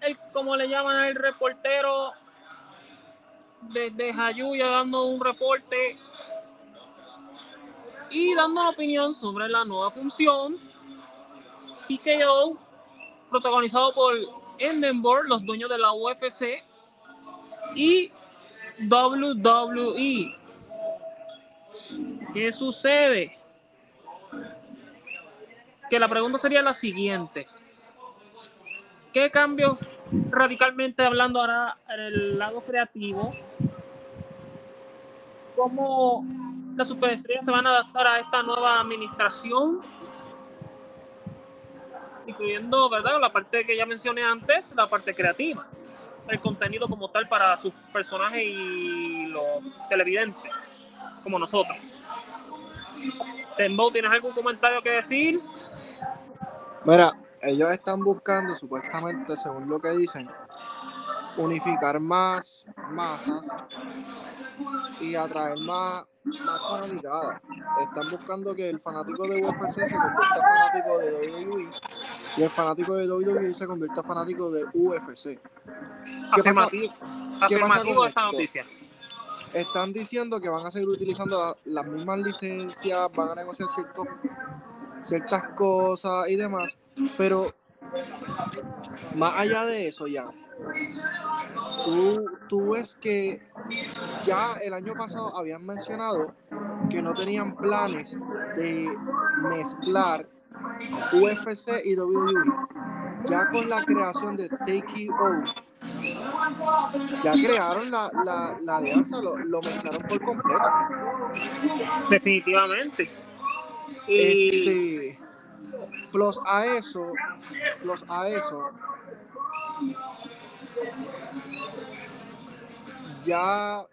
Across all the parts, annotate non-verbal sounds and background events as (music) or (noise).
El, como le llaman el reportero desde Jayuya, dando un reporte y dando opinión sobre la nueva función TKO, protagonizado por Endenburg, los dueños de la UFC, y WWE. ¿Qué sucede? Que la pregunta sería la siguiente. ¿Qué cambios radicalmente hablando ahora en el lado creativo? ¿Cómo las superestrellas se van a adaptar a esta nueva administración? Incluyendo, ¿verdad? La parte que ya mencioné antes, la parte creativa el contenido como tal para sus personajes y los televidentes, como nosotros. Tembo, ¿tienes algún comentario que decir? Mira, ellos están buscando, supuestamente, según lo que dicen, unificar más masas y atraer más, más fanaticadas. Están buscando que el fanático de UFC se convierta fanático de WWE y el fanático de WWE se convierta fanático de UFC. ¿Qué pasa- Afirmativo, qué pasa afirmativo con esta esto? noticia. Están diciendo que van a seguir utilizando la- las mismas licencias, van a negociar ciertos, ciertas cosas y demás, pero más allá de eso ya, tú, tú ves que ya el año pasado habían mencionado que no tenían planes de mezclar UFC y WWE. Ya con la creación de TKO, ya crearon la, la, la alianza, lo, lo mezclaron por completo. Definitivamente. Y Este, plus a eso, plus a eso, ya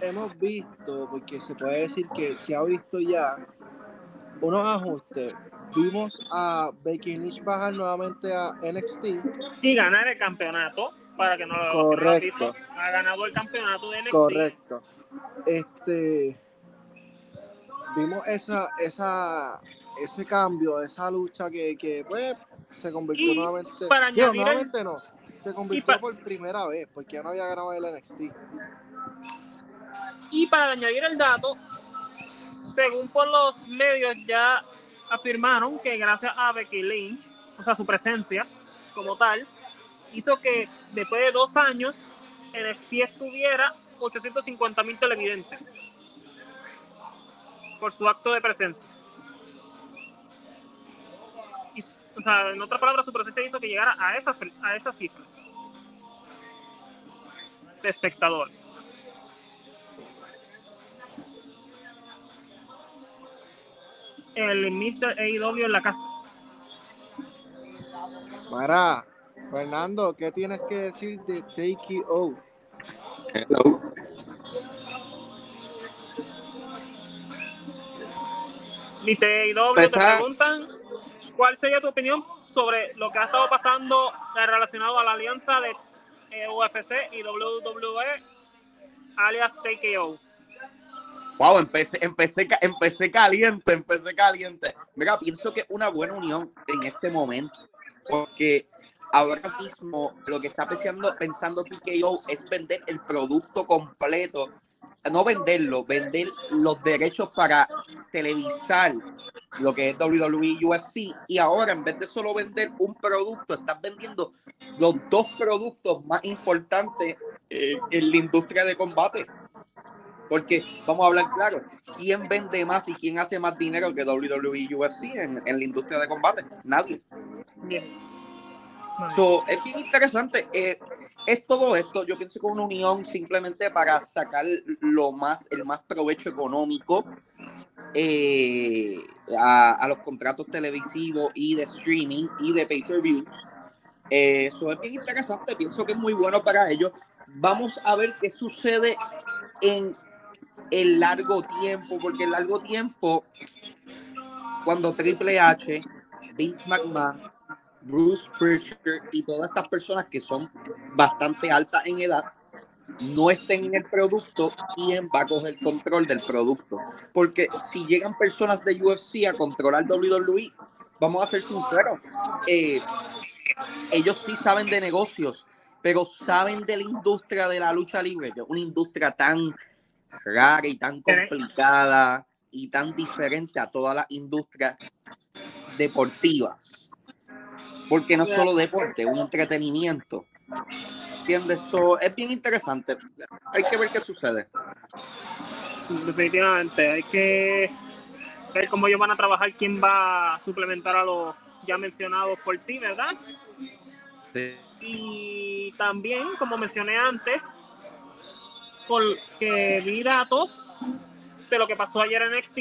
hemos visto, porque se puede decir que se ha visto ya unos ajustes. Vimos a Becky Lynch bajar nuevamente a NXT. y ganar el campeonato, para que no lo, Correcto. ha ganado el campeonato de NXT. Correcto. Este vimos esa, esa, ese cambio, esa lucha que, que pues se convirtió Y nuevamente. para Digo, el- no. Se convirtió por primera vez, porque ya no había ganado el NXT. Y para añadir el dato, según por los medios ya afirmaron que gracias a Becky Lynch, o sea, su presencia como tal, hizo que después de dos años NXT estuviera 850 mil televidentes por su acto de presencia. Y, o sea, en otras palabras, su presencia hizo que llegara a esas, a esas cifras de espectadores. el Mr. AEW en la casa. Mara, Fernando, ¿qué tienes que decir de TKO? Hello. Mr. AEW te preguntan cuál sería tu opinión sobre lo que ha estado pasando relacionado a la alianza de eh, UFC y WWE alias TKO. Wow, empecé, empecé, empecé caliente, empecé caliente. Mira, pienso que es una buena unión en este momento, porque ahora mismo lo que está pensando, pensando TKO es vender el producto completo, no venderlo, vender los derechos para televisar lo que es WWE UFC, y ahora en vez de solo vender un producto, estás vendiendo los dos productos más importantes eh, en la industria de combate. Porque vamos a hablar claro, ¿quién vende más y quién hace más dinero que WWE UFC en, en la industria de combate? Nadie. Bien. So, es bien interesante. eh, es todo esto, yo pienso que una unión simplemente para sacar lo más, el más provecho económico eh, a, a los contratos televisivos y de streaming y de pay-per-view. Eh, Eso es bien interesante, pienso que es muy bueno para ellos. Vamos a ver qué sucede en el largo tiempo, porque el largo tiempo, cuando Triple H, Vince McMahon, Bruce Pritchard y todas estas personas que son bastante altas en edad no estén en el producto, ¿quién va a coger control del producto? Porque si llegan personas de UFC a controlar WWE, vamos a ser sinceros, eh, ellos sí saben de negocios, pero saben de la industria de la lucha libre, que es una industria tan rara y tan complicada y tan diferente a todas las industrias deportivas. Porque no es solo deporte, es un entretenimiento. ¿Entiendes? So, es bien interesante. Hay que ver qué sucede. Definitivamente, hay que ver cómo ellos van a trabajar, quién va a suplementar a los ya mencionados por ti, ¿verdad? Y también, como mencioné antes, porque vi datos de lo que pasó ayer en NXT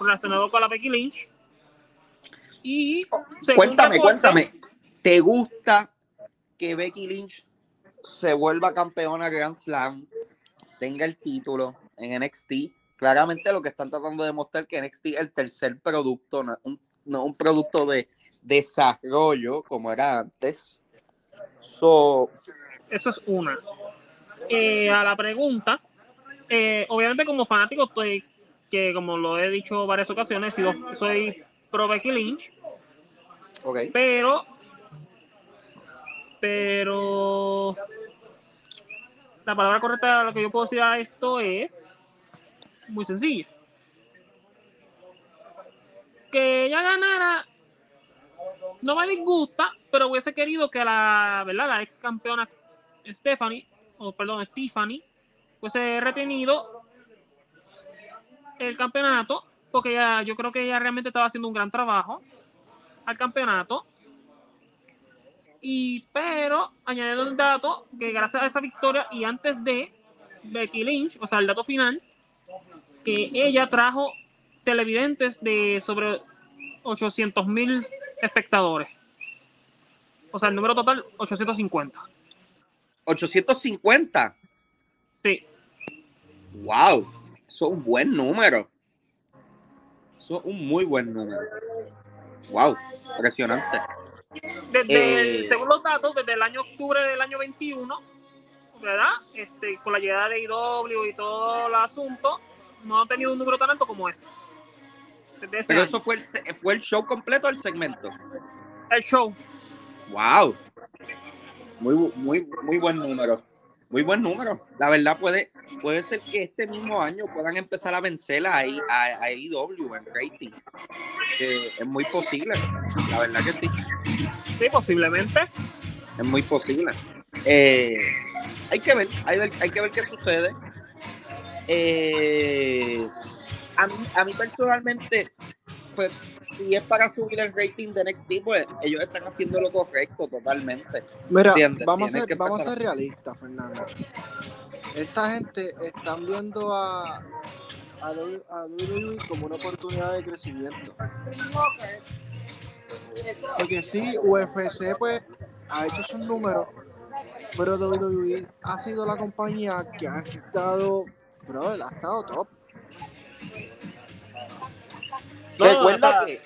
relacionado con la Becky Lynch. Y Cuéntame, cuéntame. ¿Te gusta que Becky Lynch se vuelva campeona Grand Slam, tenga el título en NXT? Claramente lo que están tratando de demostrar que NXT es el tercer producto, no un, no un producto de desarrollo como era antes. So, Eso es una. Eh, a la pregunta, eh, obviamente como fanático estoy, que como lo he dicho varias ocasiones, soy pro Becky Lynch, ok. pero, pero la palabra correcta a lo que yo puedo decir a esto es muy sencilla. Que ella ganara no me disgusta, pero hubiese querido que la, ¿verdad? La ex campeona Stephanie, o perdón, Stephanie, hubiese retenido el campeonato, porque ella, yo creo que ella realmente estaba haciendo un gran trabajo al campeonato. Y pero añadiendo un dato que gracias a esa victoria y antes de Becky Lynch, o sea, el dato final, que ella trajo televidentes de sobre 800 mil espectadores. O sea, el número total 850. 850. Sí, Wow. Eso es un buen número. Eso es un muy buen número. Wow. Impresionante. desde Eh. el- según los datos, desde el año octubre del año 21, ¿verdad? Este, con la llegada de IW y todo el asunto, no ha tenido un número tan alto como ese. Desde ese Pero año. eso fue el, fue el show completo del segmento. el show. Wow. Muy, muy, muy buen número. Muy buen número. La verdad puede, puede ser que este mismo año puedan empezar a vencer a, I- a, a AEW en rating. Que es muy posible. La verdad que sí. Sí, posiblemente. Es muy posible. Eh, hay que ver, hay, hay que ver qué sucede. Eh, a, mí, a mí personalmente, pues, si es para subir el rating de NXT, pues ellos están haciendo lo correcto totalmente. Mira, vamos, a ser, que vamos a empezar. ser realistas, Fernando. Esta gente están viendo a, a WWE como una oportunidad de crecimiento. Porque sí, UFC pues ha hecho sus números, pero WWE ha sido la compañía que ha estado, brother, ha estado top. No, Recuerda que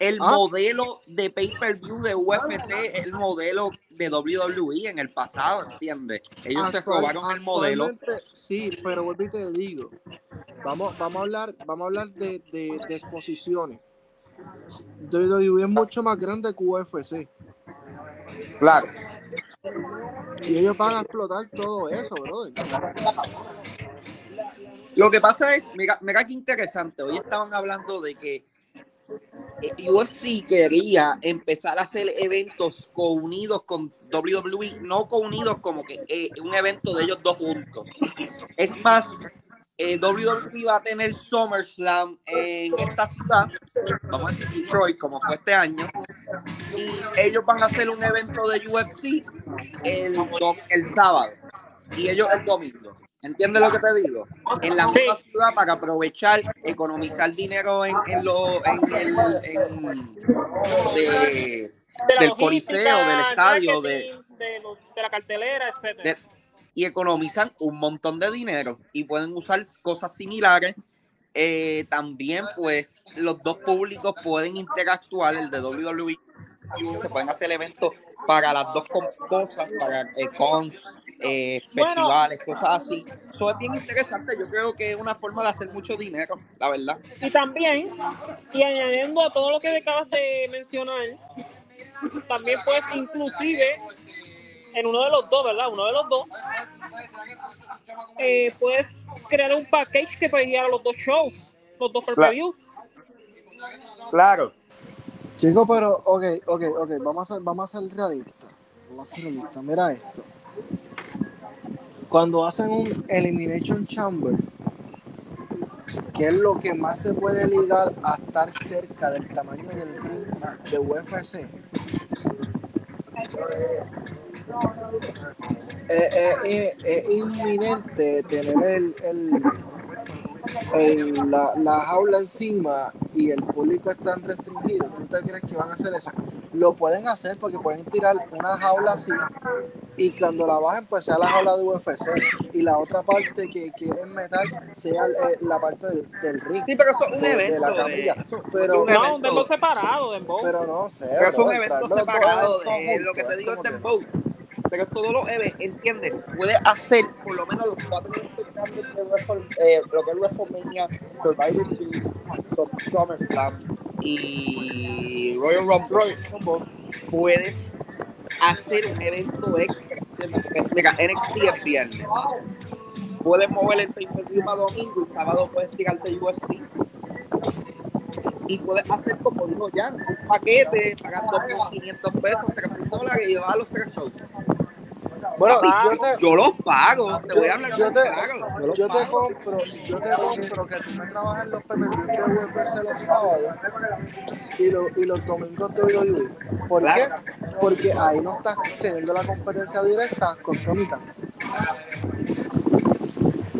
el Ah. modelo de pay-per-view de UFC es el modelo de WWE en el pasado, ¿entiendes? Ellos se robaron el modelo. Sí, pero vuelvo y te digo, vamos, vamos a hablar, vamos a hablar de, de, de exposiciones. WWE es mucho más grande que UFC. Claro. Y ellos van a explotar todo eso, brother. Lo que pasa es, mira, mira qué interesante. Hoy estaban hablando de que eh, UFC quería empezar a hacer eventos co-unidos con WWE, no co-unidos como que eh, un evento de ellos dos juntos. Es más, eh, WWE va a tener SummerSlam en esta ciudad, vamos a decir Detroit, como fue este año, y ellos van a hacer un evento de UFC el, el sábado y ellos el domingo. ¿Entiendes lo que te digo? En la Sí. misma ciudad para aprovechar, economizar dinero en, en lo, en el, en, de, De la del coliseo, del estadio, de, de, los- de la cartelera, etcétera. y economizan un montón de dinero y pueden usar cosas similares. Eh, también, pues, los dos públicos pueden interactuar, el de WWE, se pueden hacer eventos para las dos cosas, para eh, cons, eh, Bueno. festivales, cosas así. Eso es bien interesante. Yo creo que es una forma de hacer mucho dinero, la verdad. Y también, y añadiendo a todo lo que acabas de mencionar, también puedes inclusive, en uno de los dos, ¿verdad? Uno de los dos, eh, puedes crear un package que puede ir a los dos shows, los dos per Claro. Chicos, pero, ok, ok, ok, vamos a ser, vamos a realistas. Vamos a ser realistas. Mira esto. Cuando hacen un Elimination Chamber, ¿qué es lo que más se puede ligar a estar cerca del tamaño del ring de UFC? Eh, eh, eh, es inminente tener el, el- el- la, la jaula encima y el público está restringido. ¿Tú te crees que van a hacer eso? Lo pueden hacer porque pueden tirar una jaula así y cuando la bajen pues sea la jaula de UFC y la otra parte que, que es metal sea eh, la parte del, del ring. Sí, pero eso es un De- de evento. la de- camilla. eso- Pero- es un No, un evento. dembow separado, dembow. Pero no sé. Pero es un evento separado de lo que te digo es es Dembow. Pero todos los eventos, ¿entiendes? Puedes hacer por lo menos los cuatro grandes de Wrestle- eh, lo que es WrestleMania, Survivor Series, Sum- SummerSlam y Royal Rumble. Puedes hacer un evento extra. Mira, NXT es viernes. Puedes mover el pay-per-view para domingo y sábado puedes tirarte UFC y puedes hacer como dijo Jan, un paquete pagando 1.500 pesos, 3.000 dólares y llevar los tres shows. Bueno, Ah, yo te, Yo los pago, te voy a hablar yo yo te, yo te pago. compro, yo te compro que tú me trabajes los PPV de UFC los sábados y, los y los domingos de WWE. ¿Por Claro. qué? Porque ahí no estás teniendo la competencia directa con Tony.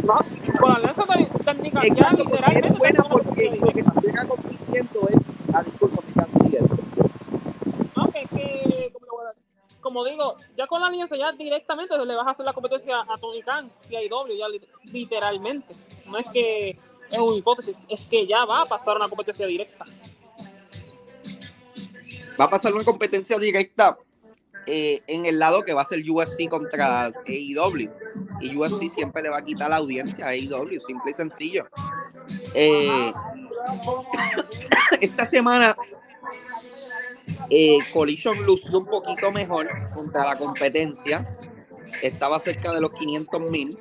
No, con la alianza técnica ya literalmente es buena está porque lo que estuviera compitiendo es a disculpa mi canciller. No, que, que como, lo voy a- como digo, ya con la alianza ya directamente le vas a hacer la competencia a Tony Khan y a IW, ya li- literalmente. No es que es una hipótesis, es que ya va a pasar una competencia directa. Va a pasar una competencia directa eh, en el lado que va a ser UFC contra AEW. Y UFC siempre le va a quitar la audiencia a AEW, simple y sencillo. Eh, (coughs) esta semana eh, Collision lució un poquito mejor contra la competencia. Estaba cerca de los 500 mil.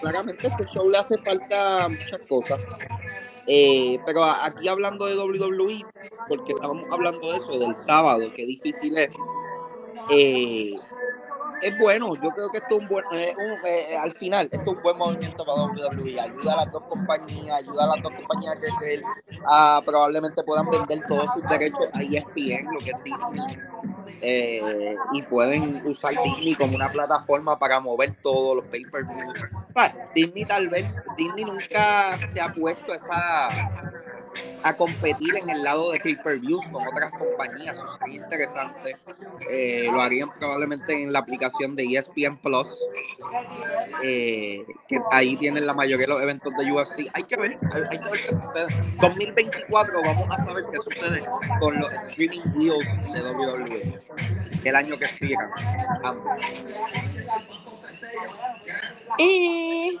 Claramente ese show le hace falta muchas cosas. Eh, pero aquí hablando de WWE, porque estábamos hablando de eso, del sábado, qué difícil es. eh, es bueno, yo creo que esto es un buen, eh, un- eh, al final, esto es un buen movimiento para WWE, ayuda a las dos compañías, ayuda a las dos compañías a crecer, a, probablemente puedan vender todos sus derechos a ESPN, lo que es Disney, eh, y pueden usar Disney como una plataforma para mover todos los pay-per-views. Ah, Disney tal vez, Disney nunca se ha puesto esa a competir en el lado de pay-per-views con otras compañías, eso sería interesante. Eh, lo harían probablemente en la aplicación de ESPN Plus, eh, que ahí tienen la mayoría de los eventos de UFC. Hay que ver, hay, hay que ver qué sucede. 2024 vamos a saber qué sucede con los streaming deals de WWE, el año que ambos. Y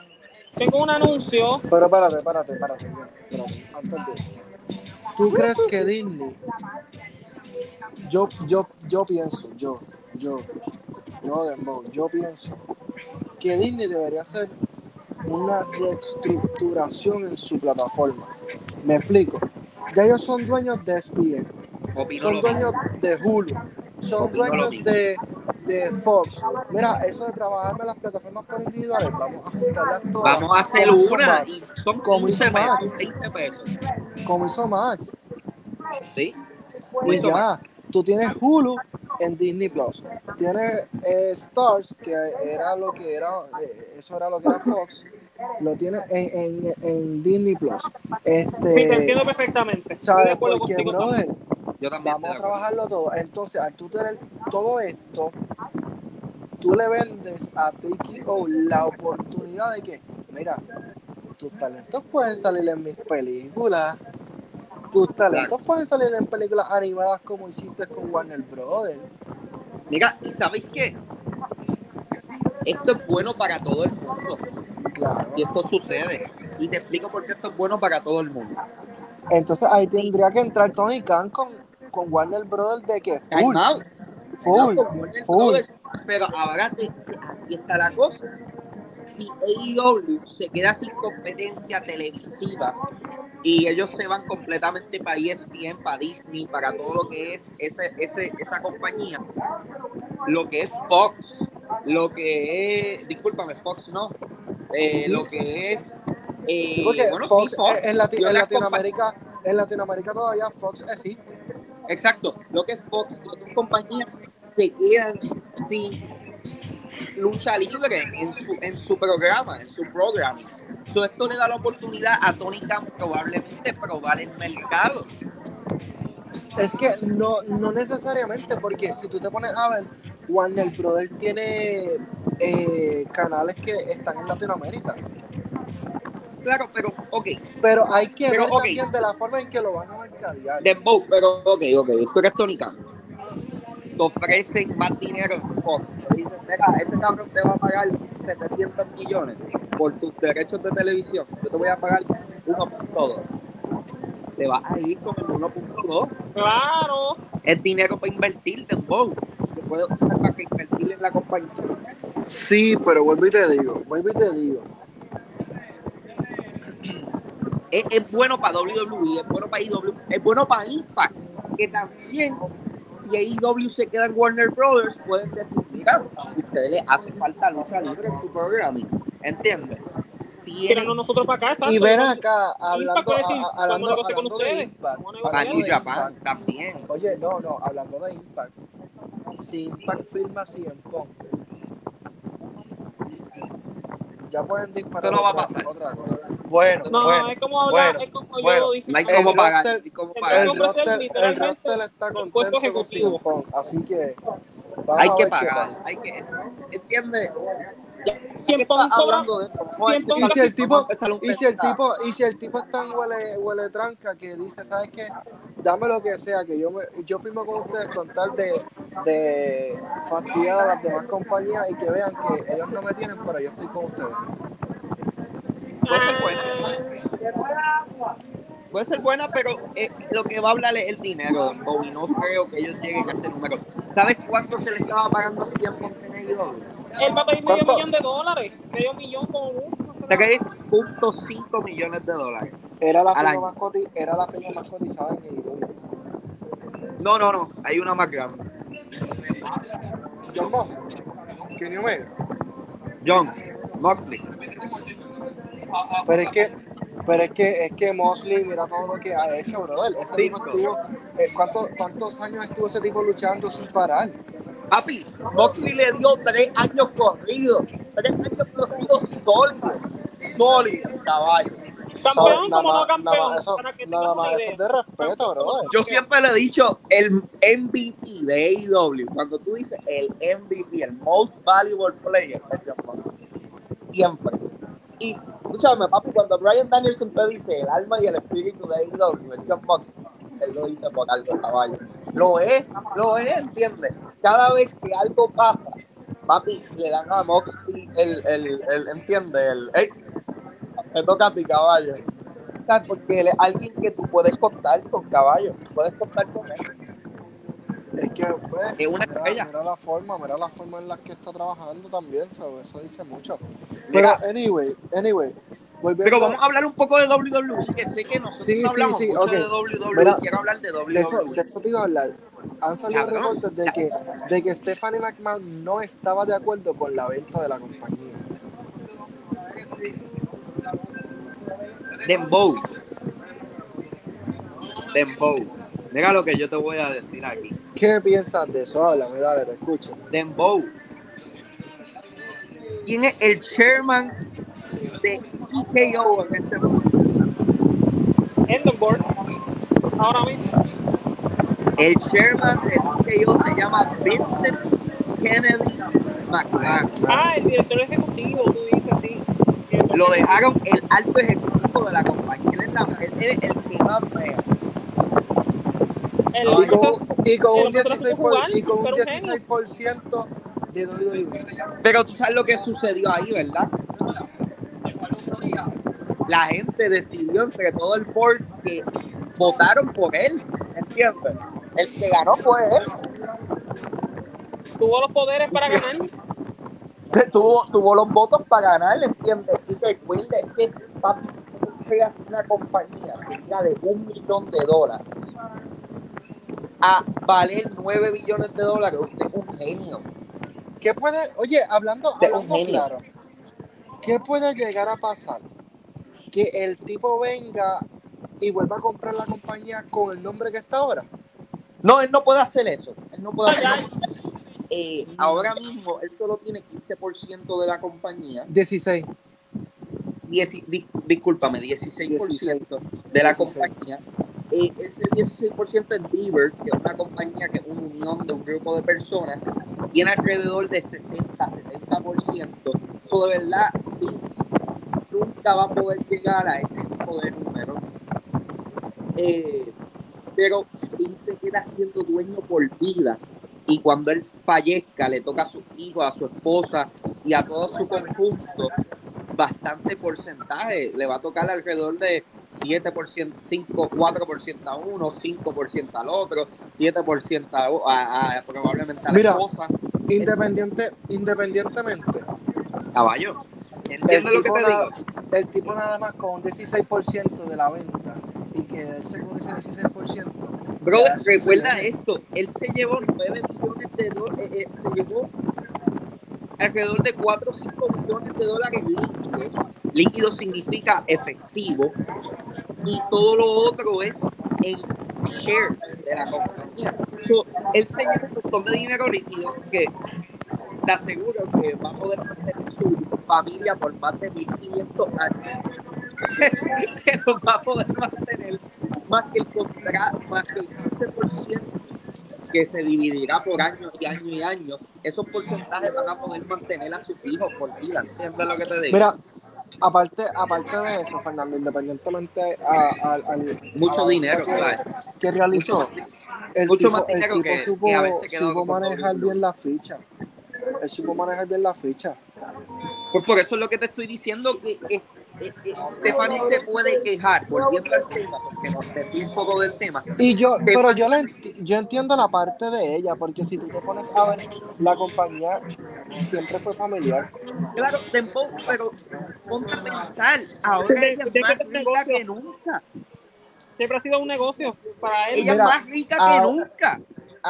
tengo un anuncio. Pero espérate, espérate, espérate. espérate, antes de- ¿Tú crees que Disney? Yo, yo, yo pienso, yo, yo, yo, Dembow, yo pienso que Disney debería hacer una reestructuración en su plataforma. Me explico. Ya ellos son dueños de ESPN, son dueños de Hulu, son dueños de, de Fox. Mira, eso de trabajarme las plataformas por individuales, vamos a juntarlas todas. Vamos a hacer como una y son Como 15 hizo Max. pesos, 20 pesos. como hizo Max. ¿Sí? Y Max. ya, tú tienes Hulu en Disney Plus. Tienes eh, Stars, que era lo que era, eh, eso era lo que era Fox. Lo tienes en, en, en Disney Plus. Sí, te entiendo Este, perfectamente. ¿sabes? Porque, brother, Yo también. vamos a trabajarlo todo. Entonces, al tú tener todo esto, tú le vendes a TKO la oportunidad de que, mira, tus talentos pueden salir en mis películas. Tus talentos pueden salir en películas animadas como hiciste con Warner Brothers. Mira, ¿y sabéis qué? Esto es bueno para todo el mundo. Claro. Y esto sucede. Y te explico por qué esto es bueno para todo el mundo. Entonces ahí tendría que entrar Tony Khan con, con Warner Brothers de que full, out. full, No, con Warner full. Brothers. Pero ahora te- aquí está la cosa. Si AEW se queda sin competencia televisiva y ellos se van completamente para ESPN, para Disney, para todo lo que es ese, ese, esa compañía, lo que es Fox, lo que es, discúlpame, Fox no, eh, lo que es, eh, Sí, porque bueno, sí, Fox, Fox, en, Lati- Latinoamérica, en Latinoamérica todavía Fox existe. Exacto, lo que es Fox y otras compañías se quedan sin lucha libre en su, en su programa, en su programa. So, esto le da la oportunidad a Tony Khan probablemente probar el mercado. Es que no, no necesariamente, porque si tú te pones a ver, Warner Brothers tiene eh, canales que están en Latinoamérica. Claro, pero, ok, Pero hay que Pero, ver también de la forma en que lo van a mercadear. Dembow, pero, ok, ok, tú eres Tony. Te ofrecen más dinero en Fox. Te dicen, mira, ese cabrón te va a pagar 700 millones por tus derechos de televisión. Yo te voy a pagar 1.2. Te vas a ir con el 1.2. Claro. Es dinero para invertir, Dembow. Te puedes usar para que invertir en la compañía. Sí, pero vuelvo y te digo, vuelvo y te digo. Es, es bueno para WWE, es bueno para IW, es bueno para Impact. Que también, si AEW se queda en Warner Brothers, pueden decir, mira, a ustedes les hace falta lucha libre en su programa. ¿Entiendes? Tienen Tíranos nosotros para acá, exacto. Y ven acá, hablando, a- con de ustedes. Impact, Japan también. Oye, no, no, hablando de Impact. Si Impact firma CM Punk, ya pueden disparar Esto no va a pasar. otra cosa. Bueno, No, bueno, es como hablar, bueno, es como bueno. yo dije. No hay El cómo pagar. hay cómo el pagar. el roster, el roster está el contento con ejecutivo. CM Punk, así que Hay que pagar. Hay que, ¿Entiendes? Cien Y si el tipo, y si el tipo, y si el tipo es tan huele, huele tranca que dice, ¿sabes qué? Dame lo que sea, que yo me, yo firmo con ustedes con tal de, de fastidiar a las demás compañías y que vean que ellos no me tienen, pero yo estoy con ustedes. Puede ser buena. Puede ser buena, pero eh, lo que va a hablar es el dinero, Dembow, y no creo que ellos lleguen a ese número. ¿Sabes cuánto se le estaba pagando a Punk en? Él va a pedir medio millón de dólares. Medio millón con uno. no sé nada. 3.5 millones de dólares. Era la firma más era la firma más cotizada en AEW. No, no, no, hay una más grande. John Moxley, Kenny Omega. John Moxley. Pero es que, pero es que, es que Mosley, mira todo lo que ha hecho, brother. Ese tipo estuvo, eh, ¿cuántos, ¿cuántos años estuvo ese tipo luchando sin parar? Papi, Moxley le dio tres años corridos. Tres años corridos sólidos. Sólidos, caballo. So, Campeón nada como no más, nada campeón. eso, nada tengas más eso de respeto, brother. Yo siempre le he dicho el MVP de AEW. Cuando tú dices el MVP, el Most Valuable Player, es John Moxley. Siempre. Y escúchame, papi, cuando Brian Danielson te dice el alma y el espíritu de AEW, es John Moxley. Él lo dice por algo, caballo. Lo es, lo es, ¿entiendes? Cada vez que algo pasa, papi, le dan a Moxley el, el, el, ¿entiendes? El, "Ey, te toca a ti, caballo. ¿Sabes? Porque él es alguien que tú puedes contar con caballo. Puedes contar con él. Es que, pues, Es una mira, mira la forma, mira la forma en la que está trabajando también, so, eso dice mucho. Pero, Mira. anyway, anyway, volviendo, Pero vamos a hablar un poco de WWE, que sé que nosotros Sí, no hablamos sí, mucho ok. de WWE. Mira, Quiero hablar de de eso, WWE. de eso te iba a hablar. Han salido Cabrón. reportes de que, de que Stephanie McMahon no estaba de acuerdo con la venta de la compañía. Dembow. Dembow. Mira lo que yo te voy a decir aquí. ¿Qué piensas de eso? Háblame, dale, te escucho. Dembow. ¿Quién es el chairman de TKO en este momento? Endenborg, ahora mismo. El chairman de TKO se llama Vincent Kennedy McMahon. Ah, el director ejecutivo, tú dices, sí. Lo dejaron el alto ejecutivo de la compañía. Él es, la- él es el que más vea. El, Y con, y con un otro 16%, por, jugar, y con un pero un genio. 16% de WWE. Pero tú sabes lo que sucedió ahí, ¿verdad? La gente decidió entre todo el board que votaron por él, ¿entiendes? El que ganó fue él. tuvo los poderes para ganar. Que tuvo, tuvo los votos para ganar, ¿entiendes? Y recuerda, es que, papi, si tú creas una compañía que llega de un millón de dólares a valer 9 billones de dólares, usted es un genio. ¿Qué puede, oye, hablando, De hablando un genio. claro, ¿qué puede llegar a pasar? Que el tipo venga y vuelva a comprar la compañía con el nombre que está ahora. No, él no puede hacer eso. Él no puede hacer eso. Eh, ahora mismo, él solo tiene 15% de la compañía. 16. Dieci- di- discúlpame, 16% de la 16. compañía. Eh, ese 16% es Deaver, que es una compañía que es una unión de un grupo de personas, tiene alrededor de 60-70%. Eso de verdad, Vince nunca va a poder llegar a ese tipo de número. Eh, pero Vince se queda siendo dueño por vida. Y cuando él fallezca, le toca a sus hijos, a su esposa y a todo su conjunto bastante porcentaje. Le va a tocar alrededor de 7%, 5, 4% a uno, 5% al otro, 7% a, a- a- probablemente a la Mira. esposa. Independiente, independientemente. Caballo. El ¿Entiendes lo que tipo, te nada, digo? el tipo nada más con un 16% de la venta y quedarse con ese 16%. Bro, recuerda esto. Él se llevó 9 millones de dólares, se llevó alrededor de 4 o 5 millones de dólares líquidos. Líquido significa efectivo. Y todo lo otro es en shares de la compañía. So, él se lleva un montón de dinero líquido que te aseguro que va a poder mantener su familia por más de 1500 años. (laughs) que no va a poder mantener más que el contrato, más que el 15% que se dividirá por años y años y años. Esos porcentajes van a poder mantener a sus hijos por vida. ¿Entiendes lo que te digo? Mira, aparte, aparte de eso, Fernando, independientemente a, a- al Mucho a la dinero, que, que realizó, Mucho- el mucho tipo, más el dinero tipo que- supo, que supo manejar bien la ficha. Él supo manejar bien la ficha. Pues por eso es lo que te estoy diciendo que eh, Stephanie se puede quejar, volviendo al tema, porque nos desvió un poco del tema. Y yo, pero yo, enti- yo entiendo la parte de ella, porque si tú te pones a ver, la compañía siempre fue familiar. Claro, pero ponte a pensar, ahora ¿De- ella de es qué más te rica que nunca. Siempre ha sido un negocio para él. Ella es más rica que nunca.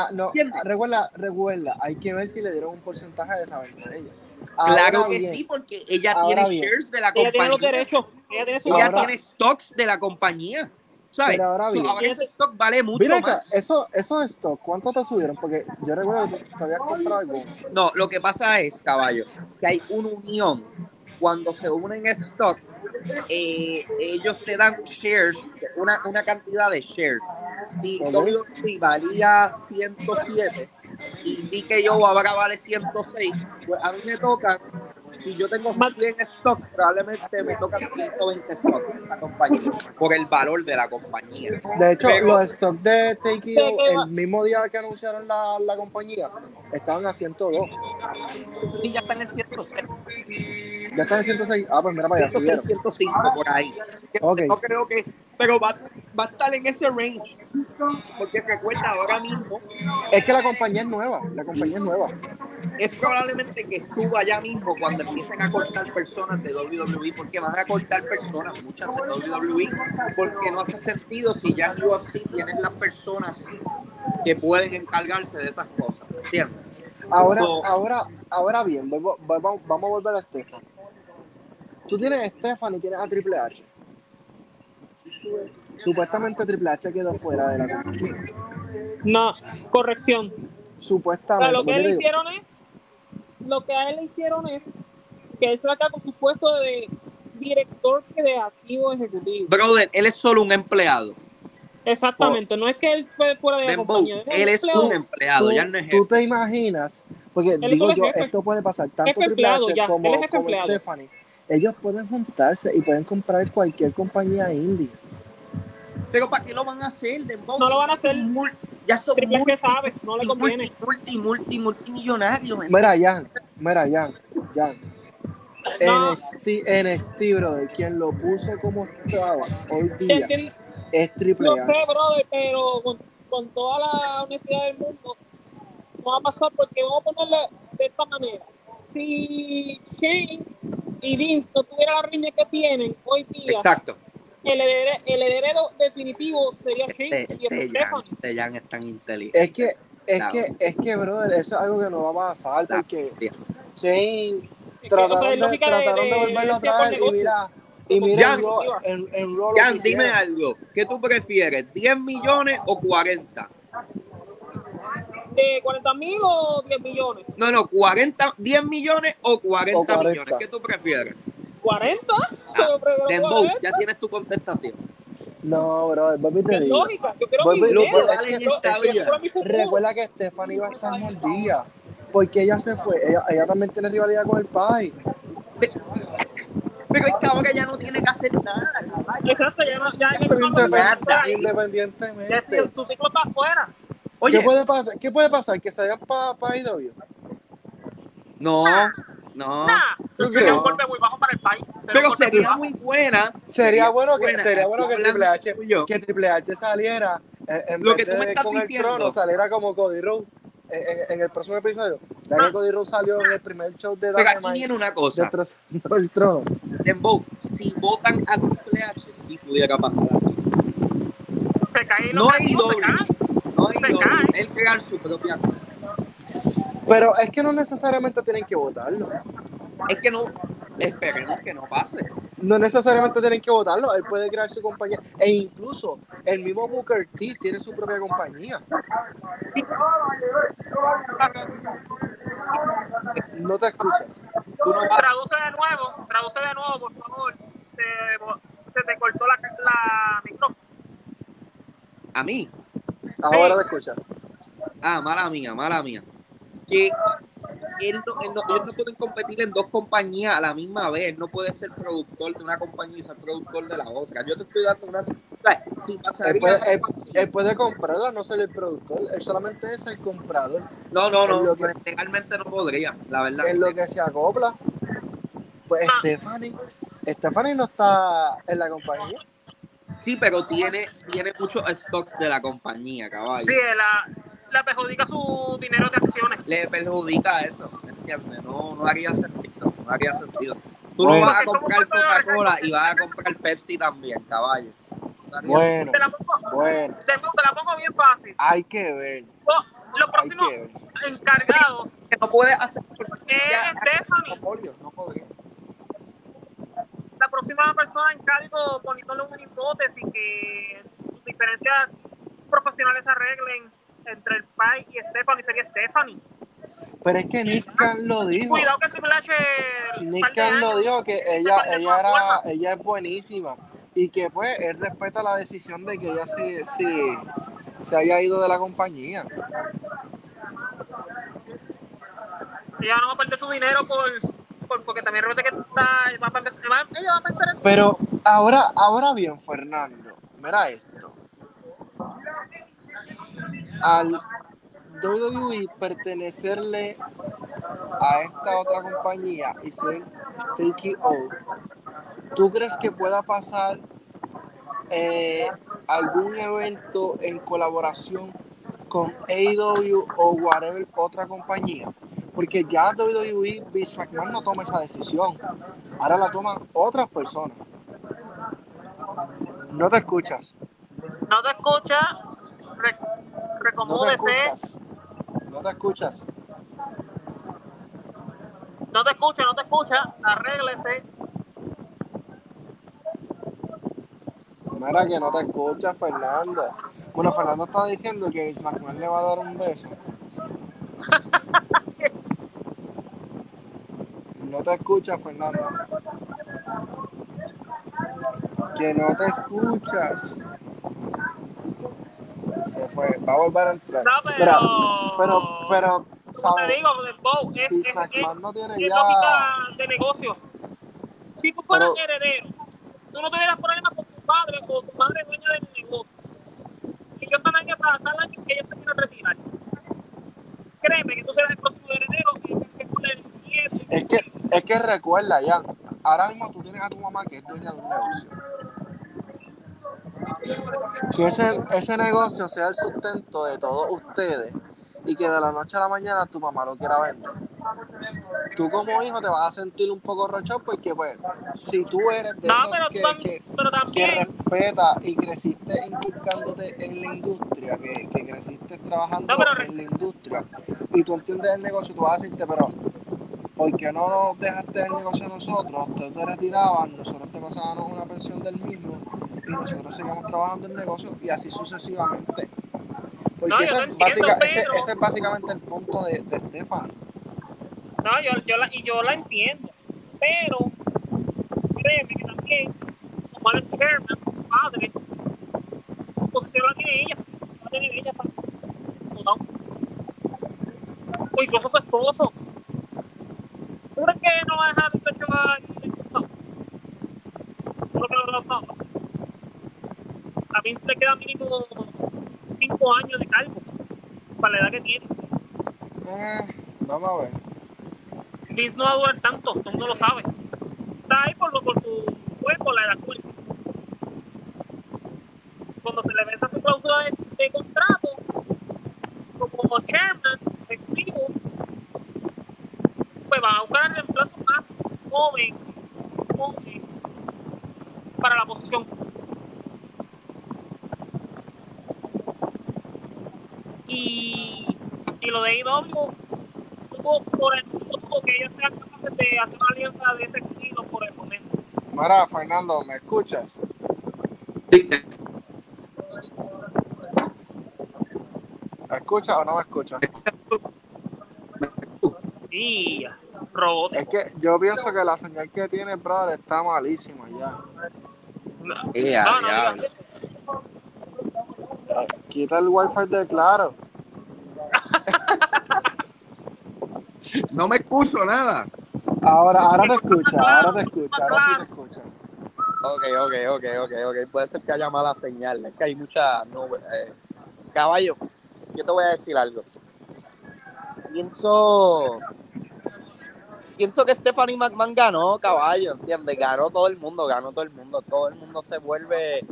Ah, no, ¿Entiendes? recuerda, recuerda, hay que ver si le dieron un porcentaje de esa venta a ella. Claro Ahora que bien, sí, porque ella ahora tiene bien. shares de la ella tiene los compañía. derechos. Ella tiene su Ella Ahora- tiene stocks de la compañía. ¿Sabes? Pero ahora So, bien. ahora ese stock vale mucho Mira acá, más. eso, eso es todo. ¿Cuánto te subieron? Porque yo recuerdo que te habías comprado algo. No, lo que pasa es, caballo, que hay una unión. Cuando se unen stock, eh, ellos te dan shares, una, una cantidad de shares. Si valía 107 y que yo ahora vale 106, pues a mí me tocan si yo tengo Más- 100 stocks, probablemente me tocan 120 stocks de esa compañía por el valor de la compañía. De hecho, Pero- los stocks de Take Pero- el mismo día que anunciaron la, la compañía, estaban a 102. Y ya están en 106, Ya están en 106. Ah, pues mira para allá, 106, subieron. 105 por ahí. Que Ok. No creo que, pero va, va a estar en ese range. Porque recuerda, ahora mismo Es que la compañía es nueva. La compañía es nueva. es probablemente que suba ya mismo cuando empiecen a cortar personas de WWE, porque van a cortar personas, muchas de WWE, porque no hace sentido si ya en UFC tienes las personas que pueden encargarse de esas cosas. ¿Entiendes? Ahora, ahora, ahora bien, vuelvo- vuelvo- vamos a volver a Stefan. Tú tienes a Stefan y tienes a Triple H. Supuestamente Triple H quedó fuera de la compañía. No, corrección. O sea, Supuestamente. lo que digo, hicieron es, lo que a él le hicieron es que él se va a quedar con su puesto de director creativo ejecutivo. Brother, él es solo un empleado. Exactamente, no es que él fue fuera de la Dembow, compañía. él es un empleado, tú, ya no es tú jefe. te imaginas, porque digo yo, jefe. esto puede pasar tanto Jefe Triple empleado, H ya, él como, es. Stephanie. Ellos pueden juntarse y pueden comprar cualquier compañía indie. Pero ¿para qué lo van a hacer? Dembow? No lo van a hacer. Mul- Ya son Triple multi, sabe, no le conviene. multi, multi, multi, multimillonarios. ¿me Mira, Jan, mira, Jan, Jan. No. NXT, NXT, brother, quien lo puso como estaba hoy día es Triple H. sé, brother, pero con, con toda la honestidad del mundo, no va a pasar porque vamos a ponerle de esta manera. Si Shane y Vince no tuvieran la riña que tienen hoy día, Exacto. el, heredero, el heredero definitivo sería Shane Este, y este este Jan, este Jan es tan inteligente. Es que, es Claro. que, es que, brother, eso es algo que no va a pasar Claro. porque. Shane Es que, o sea, trataron, de, lógica de, trataron de de, volverlo a decía por traer y mira, y mira Jan. en, en dime algo. ¿Qué tú prefieres? ¿10 millones o 40? ¿De 40 mil o 10 millones? No, no, 40, 10 millones o 40, O 40. millones. ¿Qué tú prefieres? ¿40? Ah, Dembow, 40. ya tienes tu contestación. No, brother, vuelvo y te digo. lógica, yo quiero mi dinero. Recuerda que Stephanie va a estar mordida. Porque ella se fue. Ella, ella también tiene rivalidad con el Pai. Pero es que ahora ya no tiene que hacer nada. Exacto, ya, no- ya, ya, Pero no- independ- ya, independientemente. si su ciclo está afuera. Oye, ¿Qué puede pasar? ¿Qué puede pasar? ¿Que se vayan para pa IW? no, no. Nah, ¿Tú sería crees? un golpe muy bajo para el país. Sería Pero sería muy buena. Sería bueno que, buena. sería bueno que Triple H, que Triple H saliera eh, en Lo vez que tú me de estás con el diciendo. trono, saliera como Cody Rhodes en, en el próximo episodio. Ya que Cody Rhodes salió en el primer show de Pero aquí viene una cosa. destrozando el trono. Dembow, si votan a Triple H, sí pudiera pasar. Se cae No lo hay que doble. se cae. No hay doble. Él crear su propia. Pero es que no necesariamente tienen que votarlo. Es que no, esperemos que no pase. No necesariamente tienen que votarlo. Él puede crear su compañía. E incluso el mismo Booker T tiene su propia compañía. No te escuchas. No Traduce de nuevo, traduce de nuevo, por favor. Se, se te cortó la, la micrófono. a mí. Ahora te escuchas. Ah, mala mía, mala mía. Que él no, él no- ellos no pueden competir en dos compañías a la misma vez. Él no puede ser productor de una compañía y ser productor de la otra. Yo te estoy dando una. Si Él pasaría. puede, él- él puede comprarla, no ser el productor. Él solamente es el comprador. no, no, es no. lo que- Legalmente no podría, la verdad. En lo que se acopla. Pues Ah. Stephanie. Stephanie no está en la compañía. Sí, pero tiene, tiene muchos stocks de la compañía, caballo. Sí, la, la perjudica su dinero de acciones. Le perjudica eso, ¿entiendes? No, no haría sentido, no haría sentido. Tú Bueno. no vas a comprar Coca-Cola y vas a comprar Pepsi también, caballo. No Bueno, Te la pongo, bueno. te, te la pongo bien fácil. Hay que ver. Los, próximos que ver. encargados que no puede hacer es Stephanie. no podría. La próxima persona en cargo poniéndole una hipótesis que sus diferencias profesionales se arreglen entre el Pai y Stephanie sería Stephanie. Pero es que Nick Khan lo dijo. Cuidado que un Nick Khan lo dijo que ella, ella era, ella es buenísima y que pues él respeta la decisión de que ella se, se, se haya ido de la compañía. Ella no va a perder su dinero por por- porque también repite que está, va a pensar, ella va a pensar eso. Pero ahora, ahora bien, Fernando, mira esto. Al WWE pertenecerle a esta otra compañía y ser TKO, ¿tú crees que pueda pasar eh, algún evento en colaboración con AEW o whatever otra compañía? Porque ya WWE, Vince McMahon no toma esa decisión. Ahora la toman otras personas. No te escuchas. No te escucha, re, No te recomódese, escuchas. No te escuchas. no te escucha, no te escucha, arréglese. Mira que no te escuchas, Fernando. Bueno, Fernando está diciendo que McMahon le va a dar un beso. (laughs) No te escuchas, Fernando. Que no te escuchas. Se fue. Va a volver a entrar. No, pero, Mira, pero, pero, Como te ¿sabes? digo, el es, es, es, no tiene es ya. lógica de negocio. Si tú fueras Pero- heredero, tú no tuvieras problemas con tu padre o tu madre dueña del negocio. Y ellos están ahí hasta tal año que ellos se quieren retirar. Créeme que tú serás el próximo heredero que poner nieto. Es que, es que recuerda, ya, ahora mismo tú tienes a tu mamá que es dueña de un negocio. Que ese, ese negocio sea el sustento de todos ustedes y que de la noche a la mañana tu mamá lo quiera vender. Tú como hijo te vas a sentir un poco rochado porque pues si tú eres de No, esos pero, que, tam- que, pero que también, respeta y creciste inculcándote en la industria, que, que creciste trabajando No, pero re- en la industria y tú entiendes el negocio, tú vas a decirte, pero ¿por qué no nos dejaste el negocio a nosotros? Tú te retirabas, nosotros te pasábamos una pensión del mismo y nosotros seguíamos trabajando el negocio y así sucesivamente. Porque No, ese, entiendo, básica- ese- es básicamente el punto de, de Estefan. no, yo, yo la, y yo la entiendo. Pero, créeme que también, como es chairman, su padre, su posición la tiene ella. La tiene ella para no. O incluso su esposo. ¿Tú crees que no va a dejar de no? ¿Tú crees que no, no, no? A Vince le queda mínimo 5 años de cargo para la edad que tiene. Eh, vamos a ver. Vince no va a durar tanto, todo el mundo lo sabe. Está ahí por, lo- por su pues, por la edad cool. Cuando se le vence su cláusula de, de contrato, como chairman, ejecutivo, pues van a buscar el reemplazo más joven, joven para la posición. Y, y lo de IW tuvo por el tuvo que ellos sean capaces de hacer una alianza de ese estilo por el momento. Mira, Fernando, ¿me escuchas? Sí, ¿Me escuchas o no me escuchas? Y robot. Es que yo pienso que la señal que tiene, brother, está malísima ya. No, no, Eh, quita el wifi de claro. (laughs) No me escucho nada. Ahora, ahora te (laughs) escucha, ahora te escucha, ahora sí te escucha. Ok, ok, ok, ok, ok. Puede ser que haya mala señal. Es que hay mucha nube. eh. Caballo, yo te voy a decir algo. Pienso. Pienso que Stephanie McMahon ganó, caballo, ¿entiendes? Ganó todo el mundo, ganó todo el mundo. Todo el mundo se vuelve.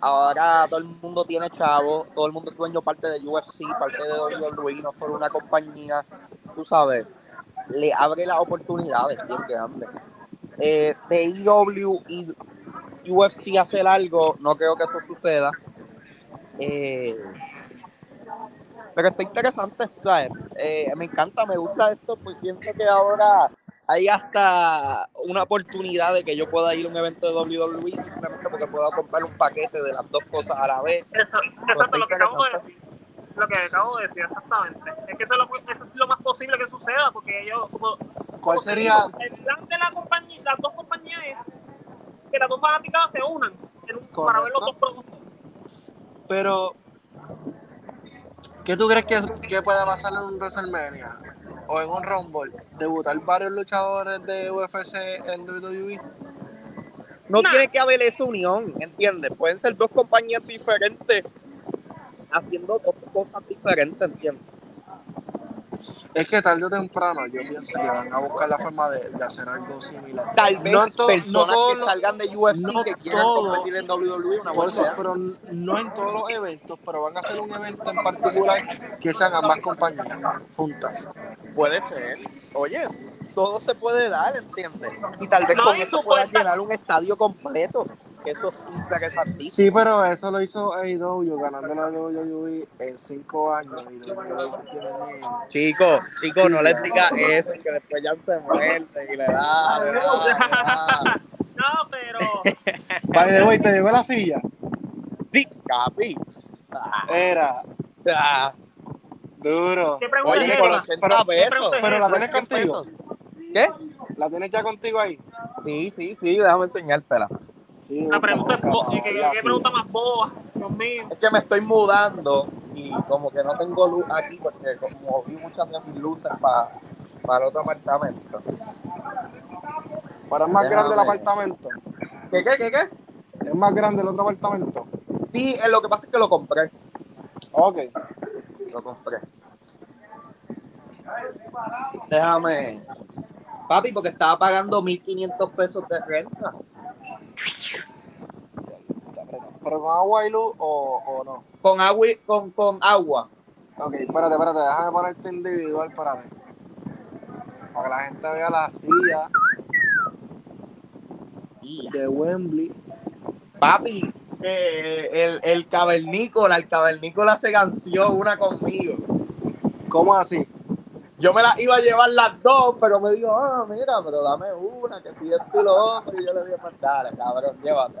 Ahora todo el mundo tiene chavo, todo el mundo es dueño parte de UFC, parte de WWE, no solo una compañía, tú sabes. Le abre las oportunidades bien grandes. Eh, de AEW y UFC hacer algo, no creo que eso suceda. Eh, pero está interesante, ¿sabes? Eh, me encanta, me gusta esto, porque pienso que ahora hay hasta una oportunidad de que yo pueda ir a un evento de WWE simplemente porque puedo comprar un paquete de las dos cosas a la vez. Eso, exacto, lo que acabo de decir. Lo que acabo de decir, exactamente. Es que eso es lo, eso es lo más posible que suceda, porque ellos, como, ¿Cuál sería? el plan de la compañía, las dos compañías es que las dos fanáticas se unan en un- para ver los dos productos. Pero, ¿qué tú crees que, que pueda pasar en un WrestleMania o en un Rumble? debutar varios luchadores de UFC en WWE. No Nah. tiene que haber esa unión, ¿entiendes? Pueden ser dos compañías diferentes haciendo dos cosas diferentes, ¿entiendes? Es que tarde o temprano yo pienso que van a buscar la forma de, de hacer algo similar. Tal vez No en to- personas no todos que los- salgan de UFC no que quieran todo- competir en WWE, una Por eso, pero no en todos los eventos, pero van a hacer un evento en particular que sean ambas compañías juntas. Puede ser. Oye, todo se puede dar, ¿entiendes? Y tal vez No, con eso puedas supuesta- llenar un estadio completo. Que eso es. Sí, pero eso lo hizo AEW ganando la WWE en cinco años. Y WWE tiene- Chicos, chicos, Sí, no les ya. diga eso, que después ya se muerte y le da, le da, le da. (laughs) No, pero (laughs) way, ¿te llegó la silla? Sí, capi. Era ah. duro. ¿qué pregunta Oye, es con esa? 80 pero- pesos. pero la tienes Por 100 contigo. ¿Qué? ¿La tienes ya contigo ahí? Sí, sí, sí, déjame enseñártela. Sí. La pregunta es, busca, ¿qué, pregunta más boba? Dios mío. Es que me estoy mudando y como que no tengo luz aquí porque como vi muchas de mis luces para para el otro apartamento. Pero es más Déjame. grande el apartamento. ¿Qué, qué, qué, qué? Es más grande el otro apartamento. Sí, eh, lo que pasa es que lo compré. Ok. Lo compré. Déjame. Papi, porque estaba pagando 1500 pesos de renta. ¿Pero con agua y luz o, o no? Con agua, y- con, con agua. Ok, espérate, espérate, déjame ponerte individual para ver. Para que la gente vea la silla de Wembley. Papi, eh, el, el cavernícola, el cavernícola se ganció una conmigo. ¿Cómo así? Yo me las iba a llevar las dos, pero me dijo, ah, mira, pero dame una, que si esto y lo otro. Y yo le dije, pues dale, cabrón, llévate.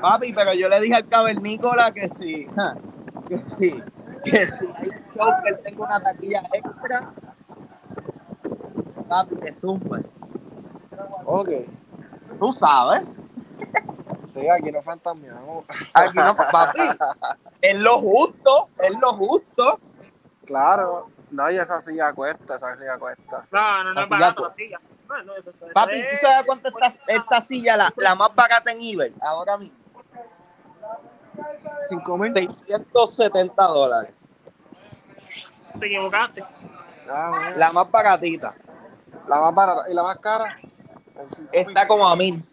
Papi, pero yo le dije al cavernícola que sí, que sí, que si hay un show que él tenga una taquilla extra, papi, que sube. Ok. Tú sabes, Sí, aquí no fantasmeamos. aquí no, papi, (laughs) es lo justo, es lo justo. Claro. No, y esa silla cuesta, esa silla cuesta. No, no, no es barato ya, la silla. No, no, Papi, ¿tú sabes cuánto está esta silla, la, la más barata en eBay? Ahora mismo, 5 mil. 670 dólares. Te equivocaste. Ah. La más baratita. La más barata. ¿Y la más cara? Está como a mil.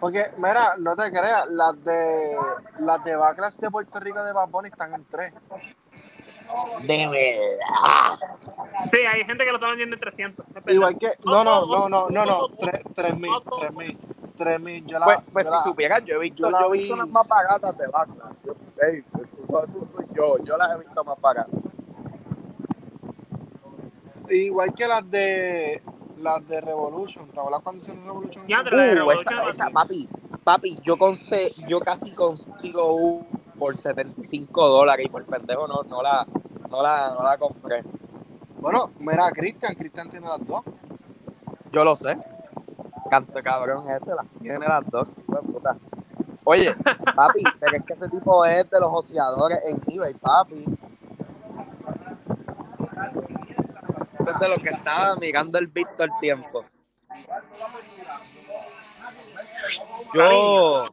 Porque, mira, no te creas, las de las de Backlash de Puerto Rico de Bad Bunny están en 3. De verdad. Sí, hay gente que lo está vendiendo en 300. es verdad. Igual que, no, no, no, no, no, no, 3 mil, 3 mil, 3 mil. Yo la, Pues, pues yo si la- supieras, yo he visto, yo la yo he vi- visto unas más baratas de Backlash. Yo, yo las he visto más baratas. igual que las de las de Revolution. ¿Te acuerdas cuando hicieron Revolution? Ya, La de Uh, Revolution esa, papi, papi, yo conse, yo casi consigo un por 75 dólares y por pendejo no, no la, no la, no la compré. Bueno, mira, Cristian, Cristian tiene las dos. Yo lo sé. Canto cabrón ese, las tiene las dos, de puta. Oye, (laughs) papi, pero es que ese tipo es de los ociadores en eBay, papi. Es de los que estaba mirando el beat todo el tiempo. Yo,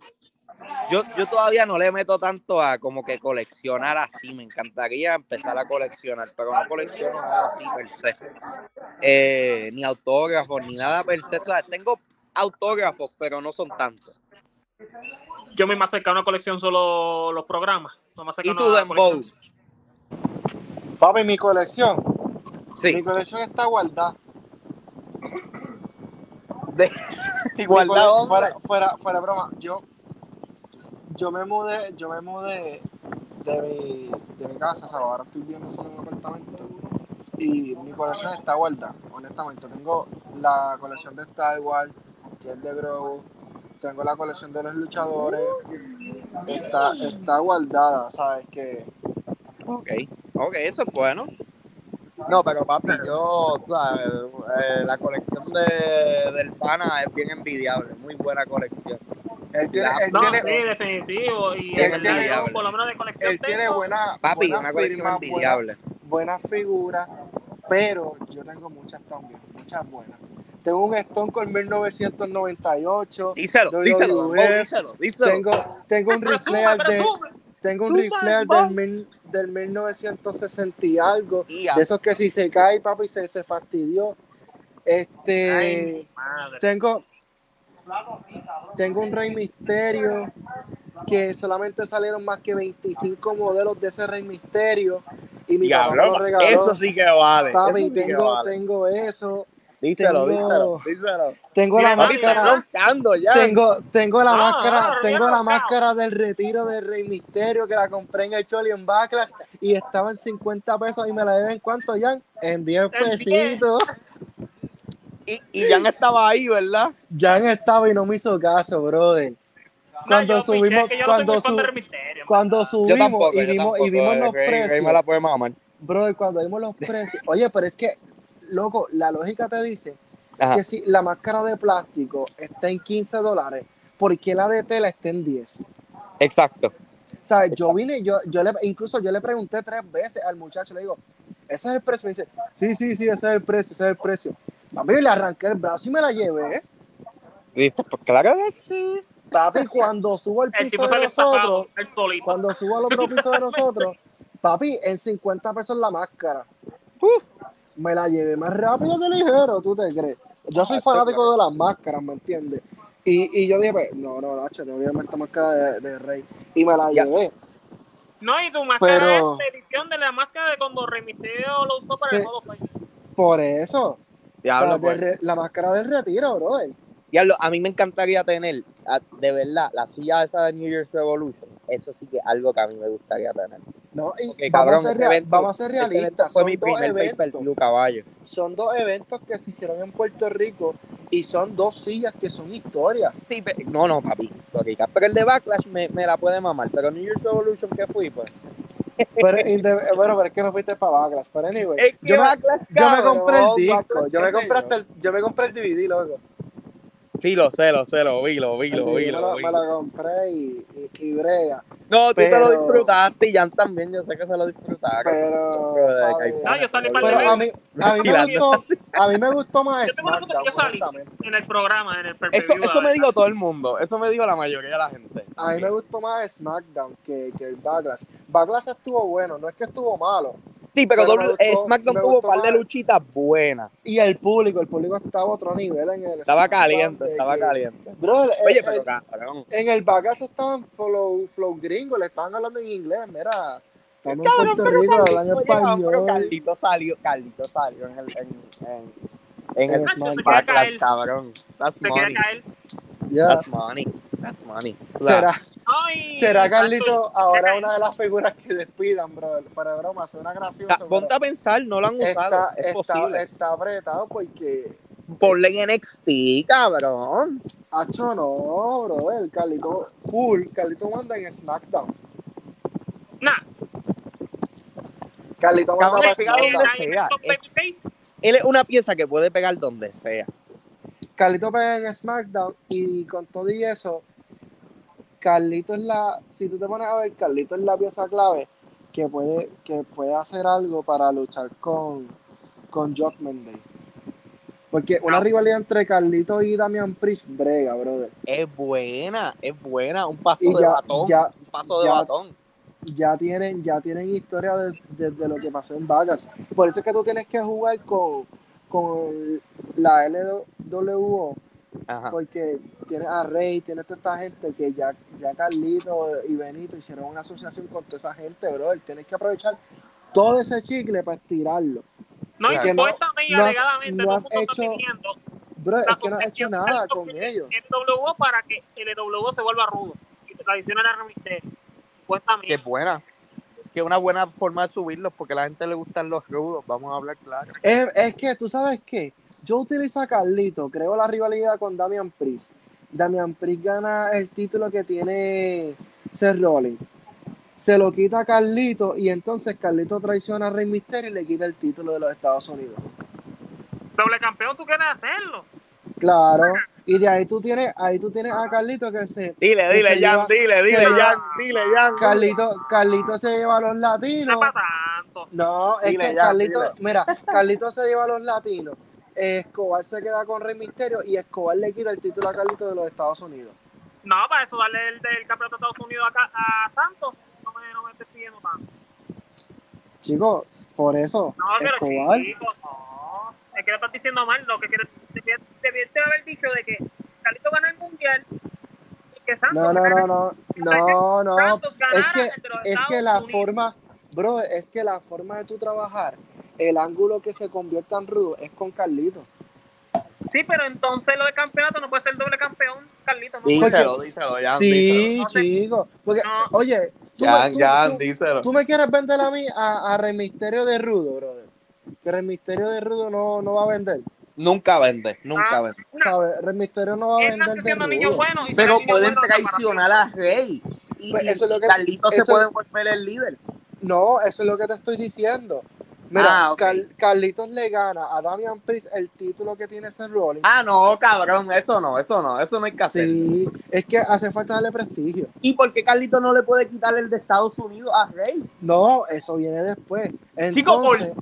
yo, yo todavía no le meto tanto a como que coleccionar así. Me encantaría empezar a coleccionar, pero no colecciono nada así per se. Eh, ni autógrafos, ni nada per se. O sea, tengo autógrafos, pero no son tantos. Yo me más acerca a una colección solo los programas. No me ¿Y tú, Dembow? Papi, mi colección. Mi colección está guardada. de, igualdad, fuera, fuera, fuera broma. Yo, yo me mudé, yo me mudé de mi, de mi casa, o sea, ahora estoy viviendo solo en un apartamento. Y mi colección está guardada, honestamente. Tengo la colección de Star Wars, que es de Grogu. Tengo la colección de los luchadores. Está, está guardada, ¿sabes? Que Ok, ok, eso es bueno. No, pero papi, yo, tú sabes, eh, la colección de, del pana es bien envidiable, muy buena colección. Él tiene, él No, tiene, sí, definitivo. Y Él en verdad, tiene- yo, por lo menos de colección él tiene buena, Papi, buena una colección firma, buena, envidiable. buenas figuras, pero yo tengo muchas también, muchas buenas. Tengo un Stone Cold 1998, Díselo, díselo, díselo, díselo. tengo, tengo un (laughs) Riflear de, resume. Tengo un Bowl. del, mil- del 1960 y algo, Y ya. de esos que si se cae, papi, se, se fastidió. Este, Ay, madre. tengo, tengo un Rey Misterio que solamente salieron más que 25 modelos de ese Rey Misterio y mi papá me lo Diablo, regaló. eso sí que vale. Papi, eso sí que tengo, vale. tengo eso. Díselo, díselo, díselo. Tengo la máscara. ya. Tengo, tengo la No, máscara, no, tengo la máscara del retiro de Rey Misterio que la compré en el Choli en Backlash y estaba en 50 pesos y me la deben cuánto ya en 10 En 10. pesitos. Y, y Jan estaba ahí, ¿verdad? Jan estaba y no me hizo caso, brother. Cuando No, yo, piché, subimos, no cuando, Rey Mysterio, cuando subimos tampoco, y vimos, tampoco. y vimos eh, los Rey- Rey precios, me la puede mamar. brother, cuando vimos los precios, (laughs) oye, pero es que, loco, la lógica te dice Ajá. que si la máscara de plástico está en 15 dólares, ¿por qué la de tela está en 10? Exacto. O sea, yo vine, yo, yo le, incluso yo le pregunté tres veces al muchacho, le digo, ¿ese es el precio? Me dice, sí, sí, sí, ese es el precio, ese es el precio. Papi, le arranqué el brazo y me la llevé. ¿Viste? Pues claro que sí. Papi, cuando subo al El piso de nosotros, estafado, el solito. cuando subo al otro piso de nosotros, papi, en 50 pesos la máscara. Uf. Me la llevé más rápido que ligero, ¿tú te crees? Yo soy Ah, fanático de las máscaras, ¿me entiendes? Y, y yo dije, pues, no, no, Nacho, tengo que llevarme esta máscara de, de rey. Y me la Ya. llevé. No, y tu máscara Pero- es la edición de la máscara de cuando Rey Mysterio lo usó para Sí. el modo Fight. Por eso. O Diablo, sea, pues. re- la máscara del retiro, brother. Diablo, a mí me encantaría tener, de verdad, la silla esa de New Year's Revolution. Eso sí que es algo que a mí me gustaría tener. No, y Porque, vamos, cabrón, a ser evento- vamos a ser realistas. Fue Son mi dos, primer per eventos, view, caballo. son dos eventos que se hicieron en Puerto Rico y son dos sillas que son historias. Sí, no, no, papi, histórica. Pero el de Backlash me, me la puede mamar. Pero New Year's Revolution, ¿qué fui? Pues? Pero, bueno, pero es que no fuiste para Backlash. Pero anyway, Es que yo, me, Backlash, yo me compré el disco. Backlash, Yo me compré, el, yo me compré el DVD, loco. Sí, lo sé, lo sé, lo vi, lo vi, lo vi, lo vi. me lo compré y, y, y brega. No, tú te lo disfrutaste y Jan también, yo sé que se lo disfrutaron. Pero, Pero de ¿sabes? Caipán. No, yo salí para Pero el a mí, a mí me gustó, a mí me gustó más Yo tengo una foto que SmackDown, yo salí honestamente. en el programa, en el Eso, eso me dijo todo el mundo, eso me dijo la mayoría de la gente. A mí me gustó más SmackDown que, que el Backlash. Backlash estuvo bueno, no es que estuvo malo. Sí, pero, eh, gustó- SmackDown tuvo un par de luchitas buenas. Y el público, el público estaba a otro nivel en el Estaba SmackDown caliente, de estaba que- caliente. Brother, Oye, pero cabrón. en el Backlash estaban flow, flow gringo, le estaban hablando en inglés, mira. Estamos en Cabrón, Puerto pero Rico, Carlito, pero salió, Carlito salió en el, en, en, el SmackDown. Cabrón. That's money. caer. That's money. That's money. ¿Será, Ay, será Carlito ahora una de las figuras que despidan, brother? Para broma, suena gracioso. Ponte a pensar, no lo han usado. está, es está, posible. está apretado porque Ponle en NXT, cabrón. Hacho no, brother. Carlito, full. Carlito manda en SmackDown. Nah, Carlito manda para SmackDown. Él es una pieza que puede pegar donde sea. Carlito pega en SmackDown y con todo y eso, Carlito es la. Si tú te pones a ver, Carlito es la pieza clave que puede, que puede hacer algo para luchar con, con Judgment Day. Porque una Ah. rivalidad entre Carlito y Damian Priest, brega, brother. Es buena, es buena. Un paso Y de ya- batón. ya- un paso de ya- batón. ya tienen, ya tienen historia de- desde lo que pasó en Vegas. Por eso es que tú tienes que jugar con, con la LWO, Ajá. porque tienes a Rey, tienes toda esta gente que ya, ya Carlito y Benito hicieron una asociación con toda esa gente, brother. Tienes que aprovechar todo ese chicle para estirarlo. no, y no- supuestamente no has- alegadamente no has el mundo está hecho- pidiendo Bro, es que no has hecho nada con ellos. NWO para que el NWO se vuelva rudo y te tradicione la remite. Que Supuestamente. es buena. Que es una buena forma de subirlos porque a la gente le gustan los rudos. Vamos a hablar claro. Es, es que tú sabes qué, yo utilizo a Carlito, creo la rivalidad con Damian Priest. Damian Priest gana el título que tiene Seth Rollins. se lo quita a Carlito y entonces Carlito traiciona a Rey Misterio y le quita el título de los Estados Unidos. Doble campeón, tú quieres hacerlo. Claro. Y de ahí tú tienes, ahí tú tienes a Carlito que se. Dile, que dile, se Jan, lleva- dile, dile, lleva- Jan, dile, Jan. Carlito, Carlito se lleva a los No latinos. es para tanto. No, es Dile que Carlito, dile. mira, Carlito se lleva a los latinos. Escobar se queda con Rey Misterio y Escobar le quita el título a Carlito de los Estados Unidos. No, para eso darle el del campeonato de Estados Unidos acá a Santos. No me, no me estés pidiendo tanto. Chicos, por eso, No, pero Escobar. chicos, no. Es que lo estás diciendo mal. Lo que debiste haber dicho de que Carlito gana el mundial y que Santos No, no, gana no, no, no, no. Ganara Es que, es que la Unidos. forma, bro, es que la forma de tu trabajar, el ángulo que se convierta en rudo es con Carlito. Sí, pero entonces lo de campeonato no puede ser doble campeón, Carlito. ¿no? Díselo, díselo, Jan, sí, díselo. Chicos. Porque, No. oye, tú, me- tú- Jan, tú- díselo. tú me quieres vender a mí a, a Rey Misterio de Rudo, brother. Que Rey Misterio de Rudo no, no va a vender. Nunca vende, nunca Ah, vende. no. ¿Sabes? Rey Misterio no va a vender nació de siendo niño rudo. bueno. y Pero pueden bueno traicionar a Rey. Y, Pues y eso es lo que- Carlito se puede volver el líder. No, eso es lo que te estoy diciendo. Mira, Ah. Car- Carlitos le gana a Damian Priest el título que tiene ese Rollins. Ah, no, cabrón, eso no, eso no, eso no hay que hacer. sí, es que hace falta darle prestigio. ¿Y por qué Carlito no le puede quitar el de Estados Unidos a Rey? No, eso viene después. Chico, ¿por qué?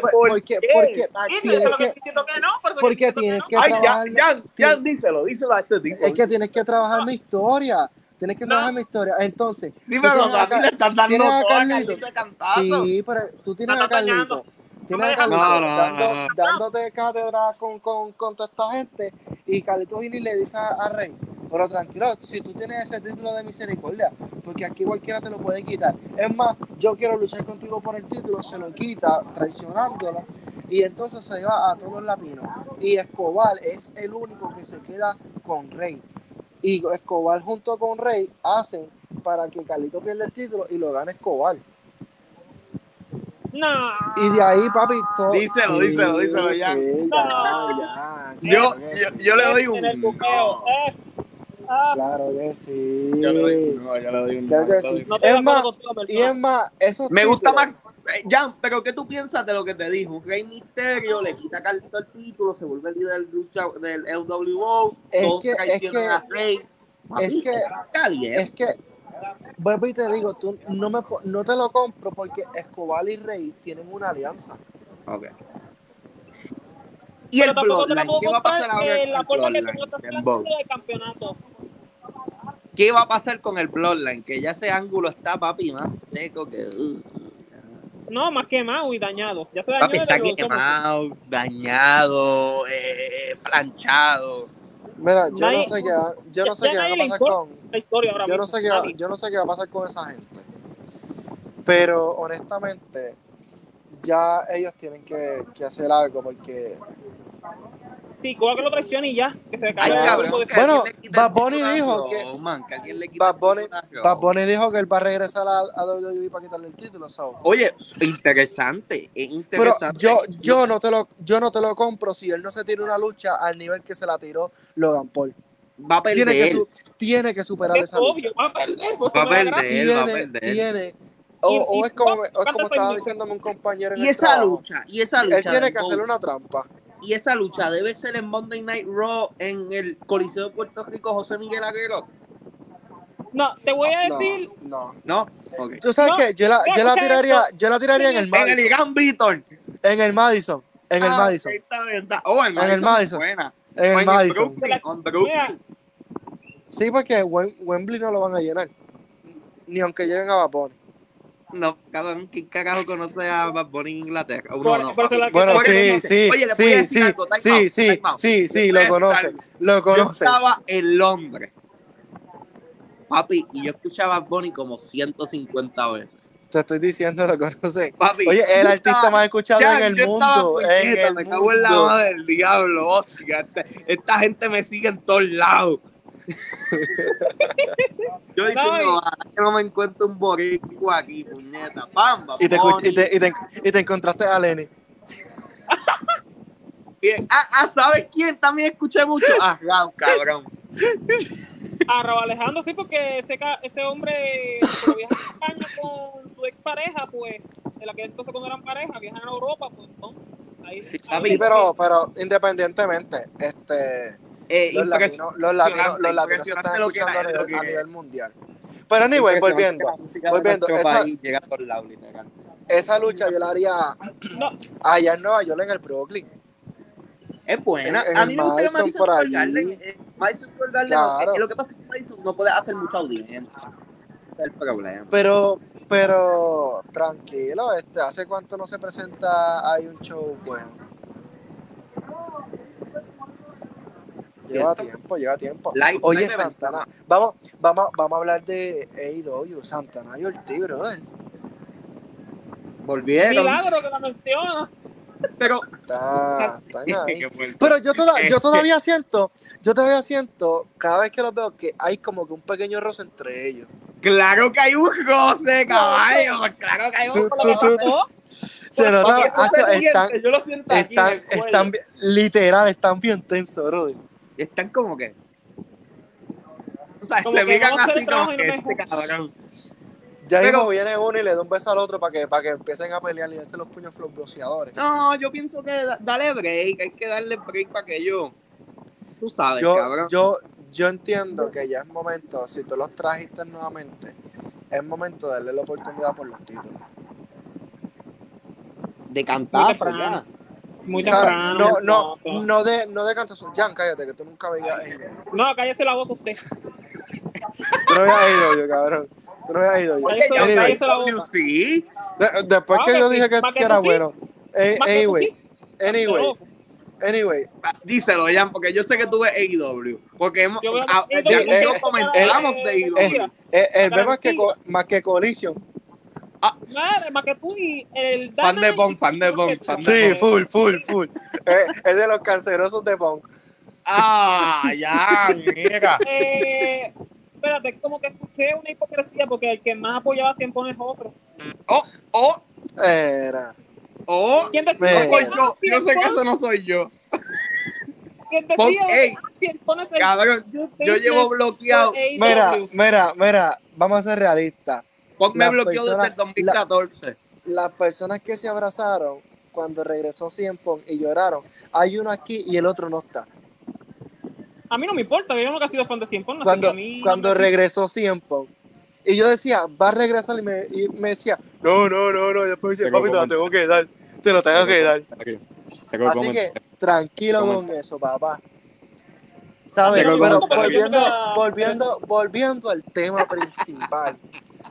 pues, ¿Por porque- qué? porque- Sí, tienes que que- no. por porque tienes que Ay, trabajar. Jan, Jan, tienes- Jan, díselo, díselo a este tipo. Es que tienes que trabajar mi historia. Tienes que No. trabajar mi historia. Entonces, Dímelo, tienes a le están dando tienes a todo a Carlito. Carlito de cantazo. Sí, pero tú tienes a. Carlito. Tienes a Carlito no, no, dando- dándote cátedra con, con, con toda esta gente y Carlito Gini le dice a, a Rey, pero tranquilo, si tú tienes ese título de misericordia, porque aquí cualquiera te lo puede quitar. Es más, yo quiero luchar contigo por el título, se lo quita traicionándolo y entonces se va a todos los latinos. Y Escobar es el único que se queda con Rey. Y Escobar junto con Rey hacen para que Carlito pierda el título y lo gane Escobar. No. Y de ahí, papi, todo. Díselo, díselo, díselo, ya. Sí, ya, ya. Yo, yo, yo le doy un. En el buqueo. no. Ah, Claro que sí. Yo le doy un. No, yo le doy un. Claro que no, sí. no Es más, Y es más, esos Me gusta más. Eh, Jan, pero ¿qué tú piensas de lo que te dijo? Rey Misterio le quita a Carlito el título, se vuelve el líder del, lucha, del LWO, Es todos que- es traicionan que- a Rey. Papi, es que- caliente. Es que, vuelvo y te digo, tú no, me, no te lo compro porque Escobar y Rey tienen una alianza. Ok. Y el Pero la Bloodline, ¿qué va a pasar ahora eh, con la el forma que de campeonato. ¿Qué va a pasar con el Bloodline? Que ya ese ángulo está, papi, más seco que... uh, No, más quemado y dañado. Ya se dañó papi, está somos. quemado, dañado, eh, planchado. Mira, yo Nadie- no sé qué, va- yo no ya- sé ya qué va nadie a pasar con, La historia ahora yo no mismo. sé qué va, Nadie. yo no sé qué va a pasar con esa gente. Pero honestamente, ya ellos tienen que, que hacer algo porque Sí, coja que lo traicione y ya. Que se Ay, cabrón, que Bueno, Bad Bunny dijo que- Roman, que alguien le quite Bad Bunny. Bad dijo que él va a regresar a, a WWE para quitarle el título. so. Oye, interesante, es Pero yo, yo no te lo, yo no te lo compro si él no se tira una lucha al nivel que se la tiró Logan Paul. va a perder. Tiene que, su- tiene que superar Es esa lucha. obvio, va a perder. porque Va a perder. Él va a Tiene, perder. tiene. O, Y- o y es como, Fox o es como canta estaba diciéndome un compañero en y el esa trabajo. lucha, y esa lucha. Él tiene que hacer una trampa. Y esa lucha debe ser en Monday Night Raw en el Coliseo de Puerto Rico, José Miguel Aguero. No, te voy a decir. no. ¿No? Tú sabes No, que yo la, yo la tiraría, esto. yo la tiraría en el En el Madison. Víctor. En el Madison. En el Ah, Madison. Oh, el En el Madison. Madison. Buena. En el Madison. Brooklyn, Sí, porque Wem- Wembley no lo van a llenar. Ni aunque lleguen a Bunny. No, cabrón, ¿quién carajo conoce a Bad Bunny en Inglaterra? No, Por- no, por Bueno, sí, sí, Oye, le voy a sí, decir sí, algo, sí, out, sí, sí, sí, lo conoce, lo Yo conoce. estaba en Londres. Papi, y yo escuchaba a Bad Bunny como 150 veces. Te estoy diciendo, lo conoce. Papi, Oye, es el yo artista estaba- más escuchado Ya, en el yo mundo. En puñeta, el me cago en la madre del diablo, hostia. Este- esta gente me sigue en todos lados. Yo diciendo, No, y- "Ah, que no me encuentro un boricua aquí, puñeta. Pamba, Y te, y, te, y, te, y te encontraste a Lenny. ah, ah, ¿sabes quién también escuché mucho? Ah, Ram, cabrón. A Raúl Alejandro, sí, porque ese, ese hombre cuando viaja a España con su expareja, pues, de la que entonces cuando eran pareja, viajan a Europa, pues entonces. Ahí, Sí, ahí- Sí, pero, pero independientemente, este, Eh, los latinos, los latinos, los latinos se están lo que- escuchando a lo nivel, que- a nivel mundial. Pero anyway, volviendo, volviendo, esa- país llega a todos lados, literal. esa lucha yo la haría No, allá en Nueva York, en el Brooklyn. Es buena. En- en a mí me gusta Madison, por. Garden. eh, Madison Garden, no, Claro. eh, lo que pasa es que Madison no puede hacer mucha audiencia. El problema. Pero, pero, tranquilo, este, ¿hace cuánto no se presenta hay un show bueno? Lleva Cierto. tiempo, lleva tiempo. Oye, Santana, vamos, vamos, vamos a hablar de AEW, Santana y Ortiz, brother. Volvieron. milagro que la menciona. Pero. Está, están (laughs) ahí. Pero yo, toda- yo todavía (laughs) siento, yo todavía siento, cada vez que los veo, que hay como que un pequeño roce entre ellos. Claro que hay un roce, caballo. Claro que hay un pasó, Se nota, están, yo lo siento aquí están, están, bien- literal, están bien tensos, brother. Están como que. O sea, Como se que miran hacer así como no que este cabrón. Ya Pero- mismo viene uno y le da un beso al otro para que, para que empiecen a pelear y darse los puños bloqueadores. No, yo pienso que da- dale break, hay que darle break para que yo. Tú sabes, Yo, cabrón. yo, yo entiendo que ya es momento, si tú los trajiste nuevamente, es momento de darle la oportunidad por los títulos. de temprano. ya. Muy O sea, temprano. no, no, no. no de, no de cantazo. Jan, cállate, que tú nunca veías. No, cállese la boca usted. Tú no veías AEW, cabrón. Tú no veías AEW. Cállese, Oye, Anyway. cállese la boca. sí. De- después Ah, que que yo sí, dije que, que era sí. bueno. Eh, anyway, sí, anyway, anyway. Ah, Díselo, Jan, porque yo sé que tú ves AEW. Porque hemos, Yo ah, AEW, Jan y eh, yo comentamos eh, de AEW. mira. Eh, el Para ver más que, más que Collision. Nada, más que tú y el Fan de y- fan de de Sí, full, full, full. (laughs) Eh, es de los cancerosos de Punk. Ah, Jan, mira. (laughs) Eh, espérate, como que escuché una hipocresía porque el que más apoyaba siempre es otro. Oh, Era. oh. ¿Quién decía? No soy ah, yo. Sé que eso no soy yo. (laughs) ¿Quién decía? ah, Cabrón, yo llevo bloqueado. Mira, mira, mira, vamos a ser realistas. Punk me bloqueó desde el 2014. Las personas que se abrazaron cuando regresó Cien y lloraron, hay uno aquí y el otro no está. A mí no me importa, yo nunca he sido fan de Cien que Cuando, a mí no cuando me- regresó Cien. Y yo decía, va a regresar y me, y me decía, no, no, no, no. Y después me dice, Tengo papi, te lo tengo que dar. Te lo tengo que dar. Así que tranquilo con eso, papá. ¿Sabes? Pero volviendo, volviendo, volviendo al tema principal,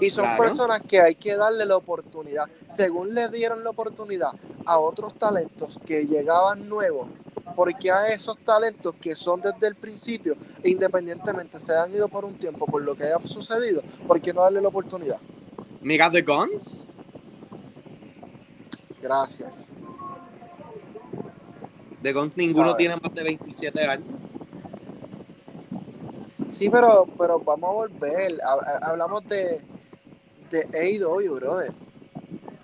Y son Claro. personas que hay que darle la oportunidad. Según le dieron la oportunidad a otros talentos que llegaban nuevos, porque a esos talentos que son desde el principio, independientemente se han ido por un tiempo por lo que haya sucedido, ¿por qué no darle la oportunidad? Mira The Guns. Gracias. The Guns ninguno tiene más de 27 años. Sí, pero, pero vamos a volver. Ha- ha- Hablamos de, de AEW, brother.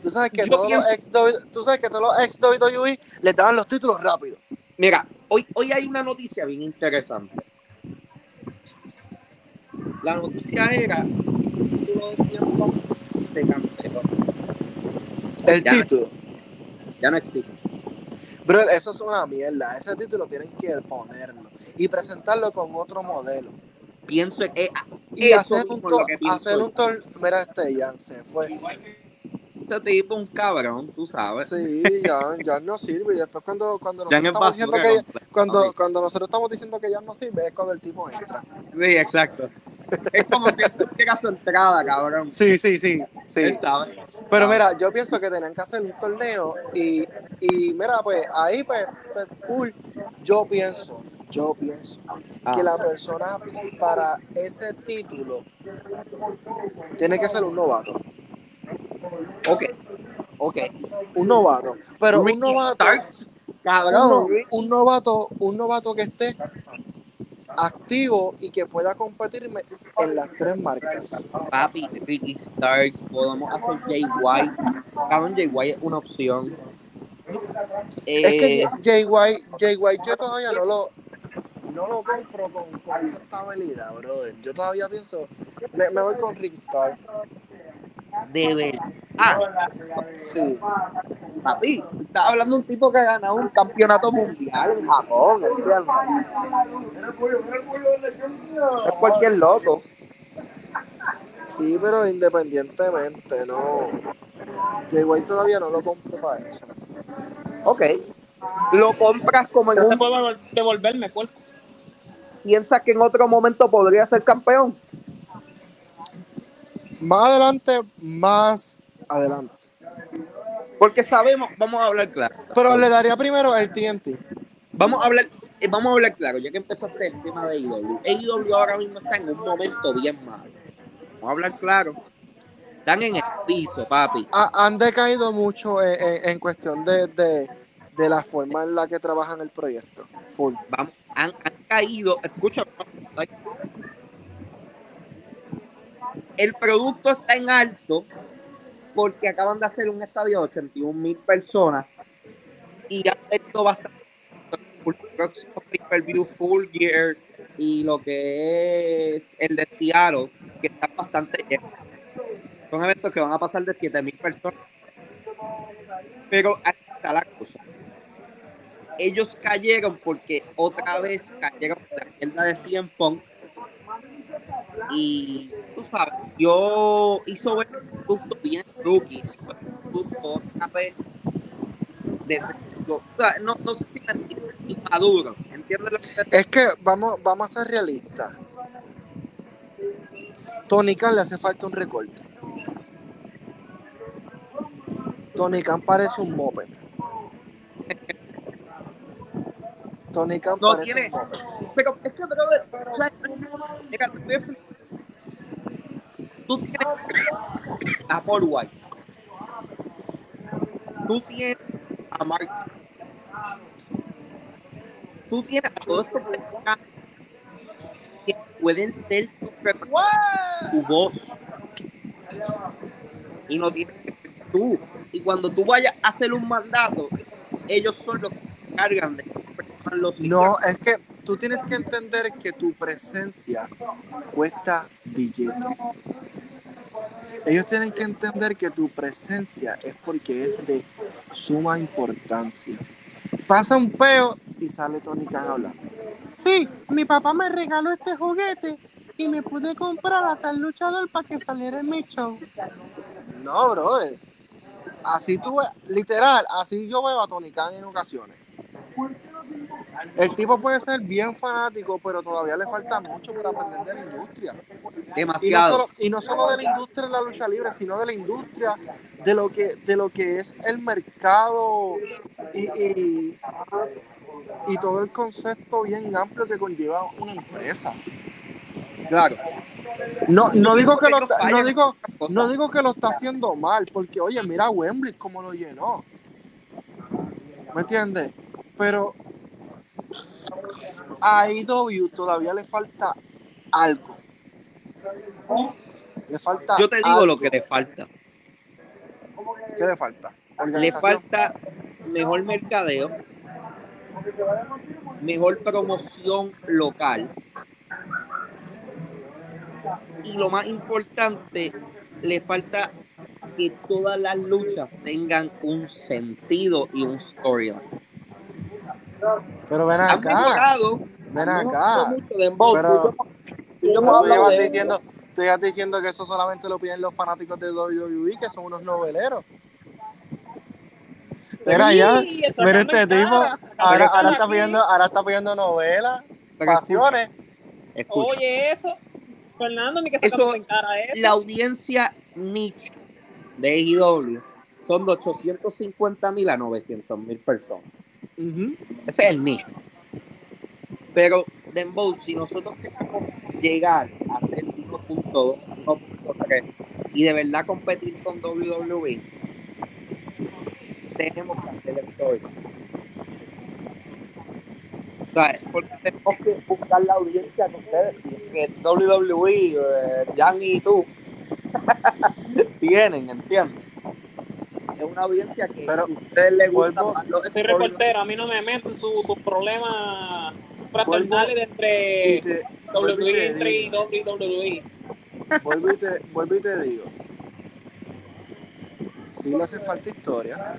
Tú sabes que Yo todos los ex tú sabes que todos los ex WWE les daban los títulos rápido. Mira, hoy, hoy hay una noticia bien interesante. La noticia era que el título de Cien se canceló. El Ya. título. Ya no existe. Bro, eso es una mierda. Ese título tienen que ponerlo y presentarlo con otro modelo. Pienso que eh, Y hacer un, to- que hacer un tor- Mira, este Jan se fue. este tipo un cabrón, tú sabes. Sí, Jan, Jan no sirve. Y después cuando, cuando nosotros estamos diciendo que completo. cuando, cuando nosotros estamos diciendo que Jan no sirve, es cuando el tipo entra. Sí, exacto. Es como si él supiera su entrada, cabrón. Sí, sí, sí. sí. Sabe. Pero mira, yo pienso que tenían que hacer un torneo y, y mira, pues ahí pues, pues, cool. Yo pienso yo pienso Ah. que la persona para ese título tiene que ser un novato. Ok, ok. Un novato. Pero un novato. Starks, cabrón. un novato, un novato que esté activo y que pueda competirme en las tres marcas. Papi, Ricky Starks, podemos hacer Jay White. Cabrón, Jay White es una opción. Es que Eh, Jay White, Jay White yo todavía no lo, no lo compro con, con esa estabilidad, brother. Yo todavía pienso, me, me voy con Rick Star. De ver. Ah, Sí. papi, estás hablando de un tipo que ha ganado un campeonato mundial en Japón. Es cualquier loco. Sí, pero independientemente, no. White todavía no lo compro para eso. Ok. Lo compras como en No un... devolverme, cuerpo. Piensas que en otro momento podría ser campeón. Más adelante, más adelante. Porque sabemos, vamos a hablar claro. Pero le daría primero el TNT. Vamos a hablar, eh, vamos a hablar claro, ya que empezaste el tema de AEW. AEW ahora mismo está en un momento bien malo. Vamos a hablar claro. Están en el piso, papi. Ha- han decaído mucho en, en- en cuestión de, de, de la forma en la que trabajan el proyecto. Full. Vamos, han, han caído. Escucha. El producto está en alto porque acaban de hacer un estadio de 81 mil personas y ha tenido bastante el próximo pay-per-view Full Gear y lo que es el de Seattle, que está bastante lleno. Son eventos que van a pasar de 7 mil personas. Pero aquí está la cosa. Ellos cayeron porque otra vez cayeron la mierda de 100 Punk. Y tú sabes, yo hizo ver un producto bien rookie. Un producto otra vez de o sea, no, no sé si inmaduro. ¿Entiendes lo que Es que vamos, vamos a ser realistas. Tony Khan le hace falta un recorte. Tony Khan parece un moped. (laughs) (laughs) Tony Khan No parece tiene- un. Pero es que, o sea. Tú tienes a Paul White. Tú tienes a Mark. Tú tienes a todos estos que pueden ser tu, tu voz. Y no tienes que ser tú. Y cuando tú vayas a hacer un mandato, ellos son los que se encargan de No, es que tú tienes que entender que tu presencia cuesta billete. Ellos tienen que entender que tu presencia es porque es de suma importancia. Pasa un peo y sale Tony Khan hablando. Sí, mi papá me regaló este juguete y me pude comprar a tal luchador para que saliera en mi show. No, brother. Así tú, literal, así yo veo a Tony Khan en ocasiones. El tipo puede ser bien fanático, pero todavía le falta mucho para aprender de la industria. Y no, demasiado. solo, y no solo de la industria de la lucha libre, sino de la industria de lo que, de lo que es el mercado y, y, y todo el concepto bien amplio que conlleva una empresa. Claro. No, no digo que lo no está- digo, no digo que lo está haciendo mal, porque oye, mira a Wembley cómo lo llenó. ¿Me entiendes? Pero a IW todavía le falta algo. Le falta Yo te digo algo. lo que le falta. ¿Qué le falta? Le falta mejor mercadeo, mejor promoción local. Y lo más importante, le falta que todas las luchas tengan un sentido y un storyline. Pero ven acá, mejorado, ven acá. Dembow. Pero- Tú- yo tú llevas de- diciendo, tú llevas diciendo que eso solamente lo piden los fanáticos de WWE, que son unos noveleros. Mira Sí, mira este tipo, ahora, ahora está pidiendo, ahora está pidiendo novelas, pasiones. escucha, Oye, eso. Fernando, ni que se Eso- en cara eso. la audiencia niche de AEW son de 850 mil a 900 mil personas. Ese es el nicho. Pero, Dembow, si nosotros queremos llegar a ser 1.2, 1.3 y de verdad competir con WWE, tenemos que hacer story. O sea, porque tenemos que buscar la audiencia con ustedes. Que WWE, eh, y tú, (laughs) tienen, ¿entiendes? Es una audiencia que Pero, a ustedes les gusta vuelvo- más los Soy reportero, a mí no me meten sus sus problemas fraternales entre te, WWE y WWE. vuelvo y te, vuelvo y te digo. Si le hace falta historia,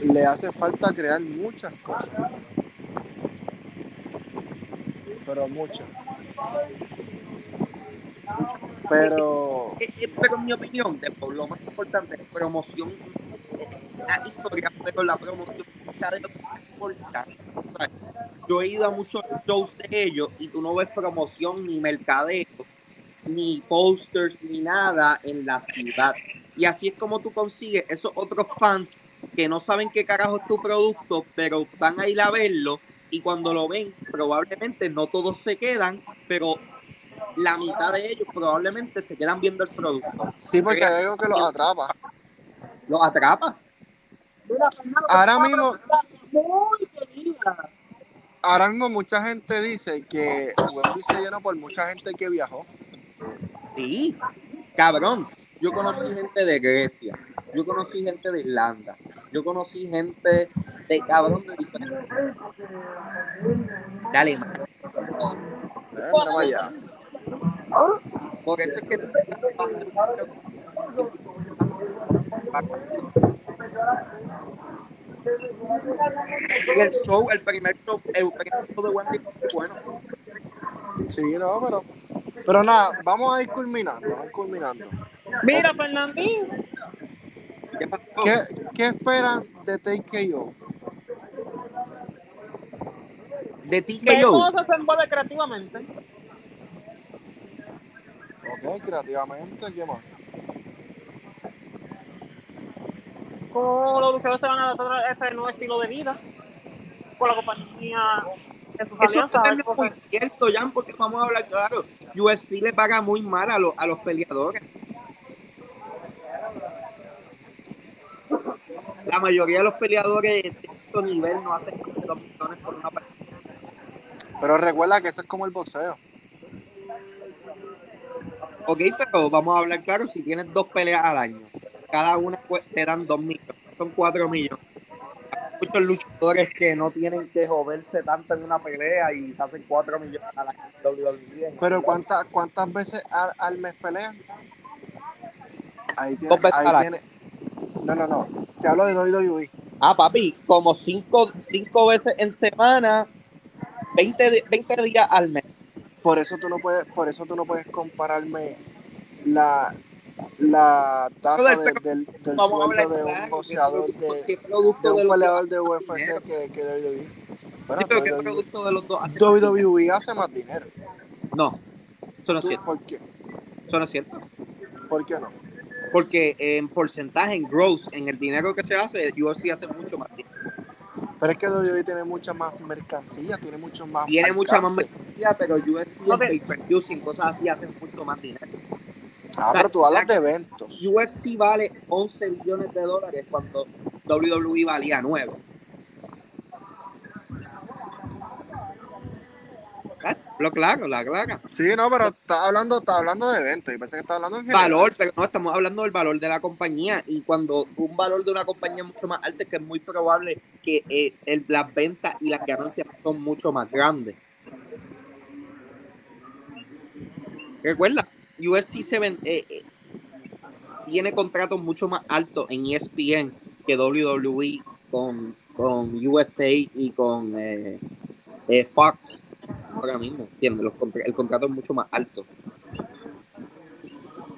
le hace falta crear muchas cosas. Pero muchas. Pero Eh, eh, pero en mi opinión, de por lo más importante es promoción, eh, la historia, pero la promoción está de lo más importante. Yo he ido a muchos shows de ellos y tú no ves promoción ni mercadeo, ni posters, ni nada en la ciudad. Y así es como tú consigues esos otros fans que no saben qué carajo es tu producto, pero van a ir a verlo y cuando lo ven, probablemente no todos se quedan, pero la mitad de ellos probablemente se quedan viendo el producto. sí, porque hay algo que los atrapa. Los atrapa. Ahora mismo, ahora mismo mucha gente dice que Wembley se llenó por mucha gente que viajó. Sí, cabrón. Yo conocí gente de Grecia, yo conocí gente de Irlanda, yo conocí gente de cabrón de diferentes. Eh, mira vaya. Por eso es que Y el show, el primer show, el primer show de Wendy bueno. Sí, no, pero. Pero nada, vamos a ir culminando, vamos a ir culminando. Mira, Fernandín, ¿Qué? ¿Qué, qué esperan de TKO? De ti que ¿qué cosas se envuelve creativamente? Ok, creativamente, ¿qué más? ¿Cómo los luchadores se van a adaptar a ese nuevo estilo de vida? Con la compañía de sus Eso alianzas. es muy cierto, Jan, porque vamos a hablar claro. UFC le paga muy mal a, los a los peleadores. La mayoría de los peleadores de alto nivel no hacen 2 millones por una pelea. Pero recuerda que eso es como el boxeo. Ok, pero vamos a hablar claro, si tienes dos peleas al año, cada una pues, te dan 2 millones, son 4 millones. Hay muchos luchadores que no tienen que joderse tanto en una pelea y se hacen 4 millones al año WWE. Pero ¿cuántas, cuántas veces al, al mes pelean? Ahí tiene, Dos veces ahí al año. tiene. No, no, no. Te hablo de WWE. Ah, papi, como 5 cinco veces en semana, 20, di- 20 días al mes. Por eso tú no puedes, por eso tú no puedes compararme la, la tasa de- del, del sueldo de un boxeador ¿qué producto- de, un peleador de UFC que, que WWE. Bueno, Sí, pero ¿qué WWE producto de los dos hace? WWE hace más dinero. No, eso no es ¿Tú cierto. ¿Por qué? Eso no es cierto. ¿Por qué no? Porque en porcentaje, en gross, en el dinero que se hace, UFC hace mucho más dinero. Pero es que WWE tiene mucha más mercancía, tiene mucho más. Tiene mucha más. Pero UFC Ok. en pay-per-view, sin cosas así, hacen mucho más dinero. Ah, pero tú hablas de eventos. UFC vale 11 billones de dólares cuando WWE valía 9. Ah, Lo claro, la clara. Sí, no, pero está hablando, está hablando de eventos. Y pensé que está hablando en general. Valor, pero no estamos hablando del valor de la compañía. Y cuando un valor de una compañía es mucho más alto, es que es muy probable que eh, el- las ventas y las ganancias son mucho más grandes. Recuerda, UFC se ven- eh, eh, tiene contratos mucho más altos en E ESPN que WWE con, con USA y con eh, eh, Fox ahora mismo. ¿entiendes? Los contra- el contrato es mucho más alto.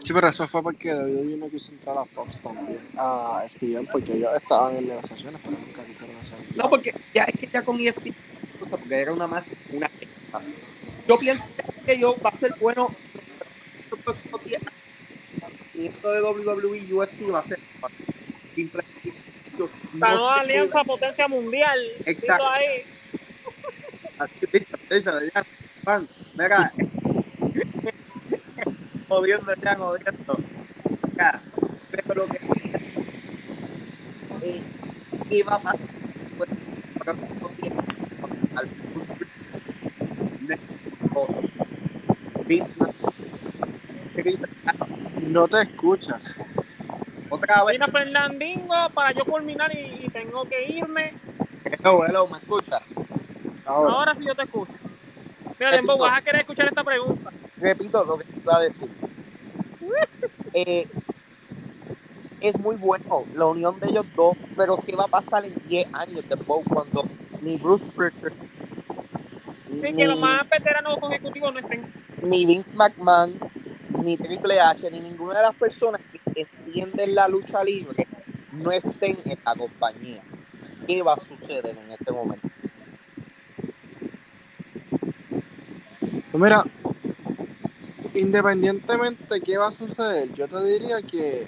Sí, pero eso fue porque WWE no quiso entrar a Fox también, a ESPN, porque ellos estaban en negociaciones, pero nunca quisieron hacer. No, porque ya es que ya con E ESPN, porque era una más, una Yo pienso que yo va a ser bueno los próximos 10 años. Y esto de WWE UFC va a ser simple. La No nueva sé- alianza potencia mundial. Exacto. Ahí. Mira. (laughs) jodiendo, ya, jodiendo. Pero lo que eh, iba al Vince No te escuchas. otra vez, Mira, Fernandingo, para yo culminar y, y tengo que irme. hello, hello, ¿me escuchas? Ahora. Ahora sí yo te escucho. Mira. Dembo, vas a querer escuchar esta pregunta. repito lo que te iba a decir. (laughs) Eh, es muy bueno la unión de ellos dos, pero ¿qué va a pasar en 10 años después cuando ni Bruce Pritchard, Sí, ni, que los más veteranos consecutivos no estén. ni Vince McMahon, ni Triple H, ni ninguna de las personas que entienden la lucha libre no estén en la compañía? ¿Qué va a suceder en este momento? Pues mira, independientemente qué va a suceder, yo te diría que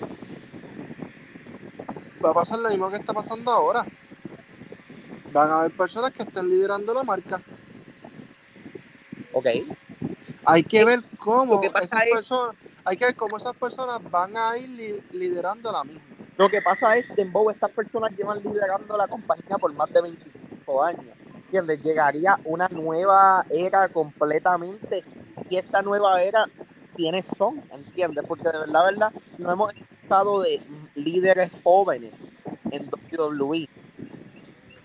va a pasar lo mismo que está pasando ahora. Van a haber personas que estén liderando la marca. ¿Ok? Hay que ver cómo Lo que pasa esas es- personas, hay que ver cómo esas personas van a ir li- liderando la misma. Lo que pasa es que en Bow estas personas llevan liderando la compañía por más de 25 años. ¿Entiendes? Llegaría una nueva era completamente y esta nueva era tiene son, ¿entiendes? Porque de verdad, verdad, no hemos estado de líderes jóvenes en WWE.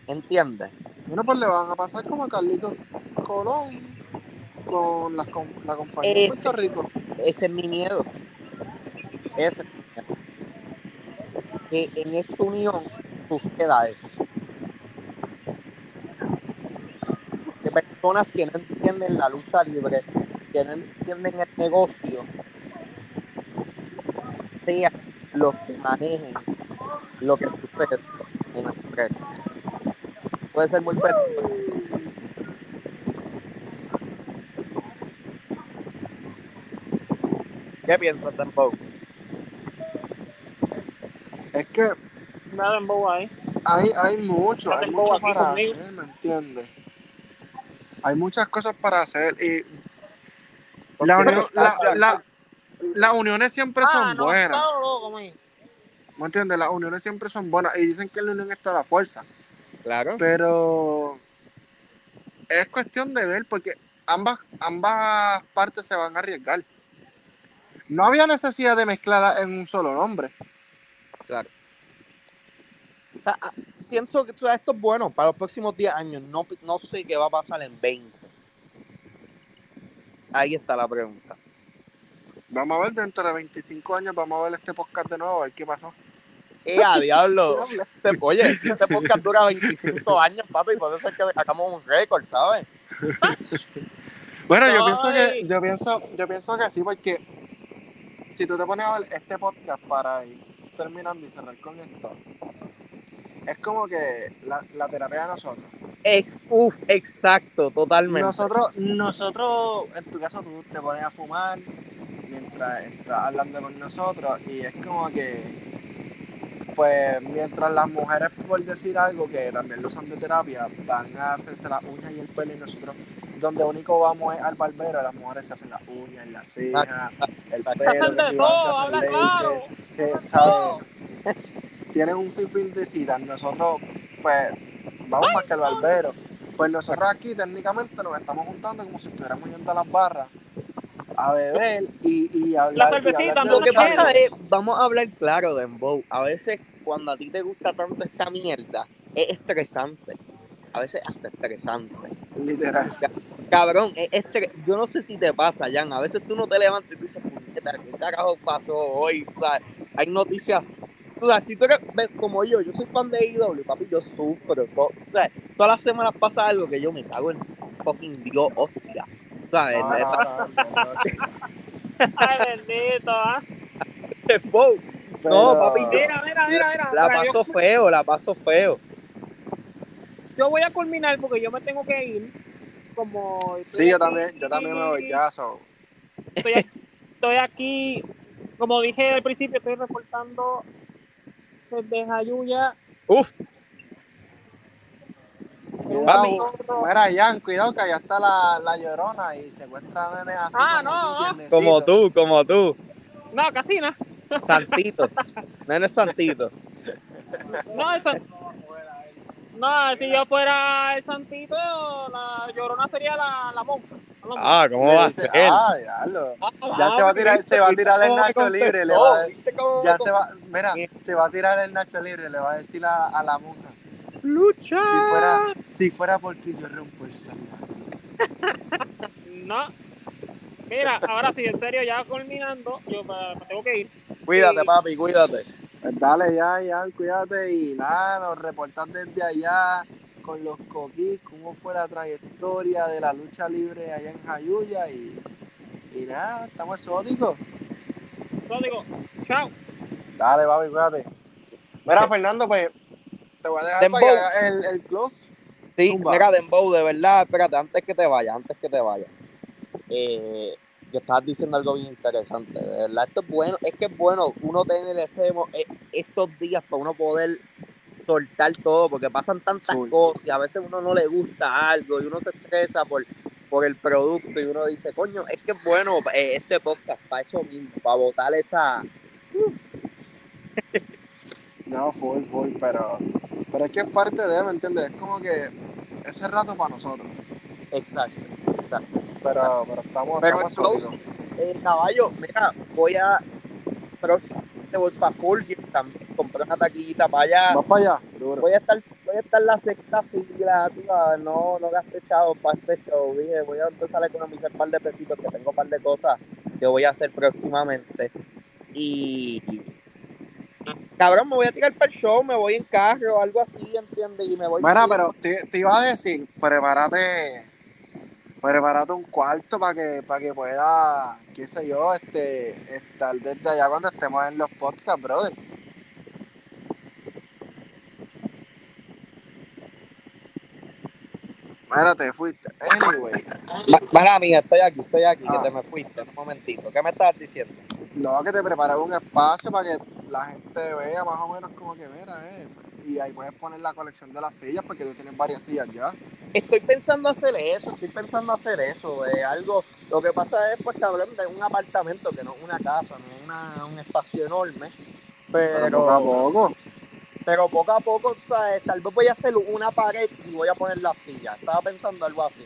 ¿Entiendes? Bueno, pues le van a pasar como a Carlitos Colón con la, com- la compañía de Eh, Puerto Rico. Ese es mi miedo. Ese es mi miedo. Que en esta unión suceda eso. Que personas que no entienden la lucha libre, que no entienden el negocio, sean los que manejen lo que sucede en la empresa. Puede ser muy peligroso. ¿Qué piensas, Tempo? Es que Nada, ahí. hay, hay mucho, hay mucho para conmigo. hacer, ¿me entiendes? Hay muchas cosas para hacer y la unión- la- la- las uniones siempre son Ah, no, buenas, loco. ¿me entiendes? Las uniones siempre son buenas y dicen que en la unión está la fuerza, Claro. pero es cuestión de ver porque ambas, ambas partes se van a arriesgar. No había necesidad de mezclar en un solo nombre. Ah, ah, Pienso que o sea, esto es bueno para los próximos 10 años. No, no sé qué va a pasar en 20. Ahí está la pregunta. Vamos a ver dentro de 25 años, vamos a ver este podcast de nuevo, a ver qué pasó. ¡Eh, a diablo! (laughs) Este- Oye, este podcast dura 25 años, papi, puede ser que sacamos un récord, ¿sabes? (laughs) Bueno, yo pienso que, yo pienso, yo pienso que sí, porque si tú te pones a ver este podcast para ir terminando y cerrar con esto, es como que la, la terapia de nosotros. Ex, uf, exacto, totalmente. Nosotros, nosotros, en tu caso, tú te pones a fumar mientras estás hablando con nosotros y es como que, pues, mientras las mujeres, por decir algo, que también lo usan de terapia, van a hacerse las uñas y el pelo y nosotros, donde único vamos es al barbero, las mujeres se hacen las uñas, las cejas, (laughs) el pelo, hacen que si van, se hacen habla laser, claro. que, ¿sabes? (laughs) Tienen un sinfín de citas, nosotros, pues, vamos más que el barbero. Pues nosotros aquí técnicamente nos estamos juntando como si estuviéramos yendo a las barras a beber y, y hablar. y hablar de Lo que pasa es, vamos a hablar claro de Embow. A veces, cuando a ti te gusta tanto esta mierda, es estresante. A veces hasta estresante. Literal. Cabrón, es estre- yo no sé si te pasa, Jan. A veces tú no te levantas y tú dices, puñeta, ¿qué carajo pasó hoy? O sea, hay noticias. O sea, si tú eres como yo, yo soy fan de IW, papi, yo sufro. o sea, todas las semanas pasa algo que yo me cago en fucking Dios, hostia. O sea, No, es- no, no, no, no. Ay, bendito, ¿ah? (laughs) es Embow. No, papi, Mira, mira, mira, mira. La paso feo, la paso feo. Yo voy a culminar porque yo me tengo que ir. Como. Sí, yo también, yo también me voy ya, so. Estoy aquí, estoy aquí, como dije al principio, estoy reportando desde Jayuya. Uf. Cuidado, mira, Jan, cuidado que allá está la, la llorona y secuestra a nenes así. Ah, como no, tú, no. Como tú, como tú. No, casi nada. Santito. Nene Santito. No, (laughs) el san- No, si yo fuera el santito, la llorona sería la, la monja. la. Ah, ¿cómo va a ser? Ah, diablo. Ya se va a tirar, se va a tirar el Nacho libre, le va a- ya se va, mira, se va a tirar el Nacho libre, le va a decir a, a la monja. Lucha. Si fuera, si fuera por ti, yo rompo el salvaje. No. Mira, ahora sí, en serio, ya culminando, yo me, me tengo que ir. Cuídate, papi, cuídate. Pues dale ya, ya, cuídate y nada, nos reportas desde allá con los coquís, cómo fue la trayectoria de la lucha libre allá en Jayuya y, y nada, estamos exóticos. Digo, chao. Dale, papi, cuídate. Mira, Fernando, pues te voy a dejar Dembow. para que el, el close. Sí, Zumba. mira, Dembow, de verdad, espérate, antes que te vaya, antes que te vaya. Eh, que estabas diciendo algo bien interesante, de verdad, esto es bueno, es que es bueno uno tener ese, eh, estos días para uno poder soltar todo, porque pasan tantas cosas y a veces uno no le gusta algo y uno se estresa por, por el producto y uno dice, coño, es que es bueno eh, este podcast para eso mismo, para botar esa... (laughs) No, full, full, pero, pero es que es parte de, ¿me entiendes? Es como que ese rato para nosotros. Exacto. Pero, pero estamos, Pero estamos. Eh, caballo, mira, voy a. Próximamente voy para Fulgir también. Compré una taquillita para allá. Vas para allá, duro. Voy a estar, voy a estar en la sexta fila, tú sabes, no, no gasté chavos para este show. Dije, voy a empezar a economizar un par de pesitos, que tengo un par de cosas que voy a hacer próximamente. Y. Cabrón, me voy a tirar para el show, me voy en carro o algo así, ¿entiendes? Y me voy. Sin- pero te, te iba a decir, prepárate, prepárate un cuarto para que, para que pueda, qué sé yo, este, estar desde allá cuando estemos en los podcasts, brother. Mira, te fuiste. Anyway, Mala mía, estoy aquí, estoy aquí, Ah. que te me fuiste. Un momentito. ¿Qué me estabas diciendo? no, que te prepares un espacio para que la gente vea más o menos como que, mira, eh. Y ahí puedes poner la colección de las sillas porque tú tienes varias sillas ya. Estoy pensando hacer eso, estoy pensando hacer eso, de algo. Lo que pasa es, pues, cabrón, de un apartamento que no es una casa, no es una- un espacio enorme. Pero, Pero, poco a poco. pero poco a poco, ¿sabes? Tal vez voy a hacer una pared y voy a poner la silla. Estaba pensando algo así.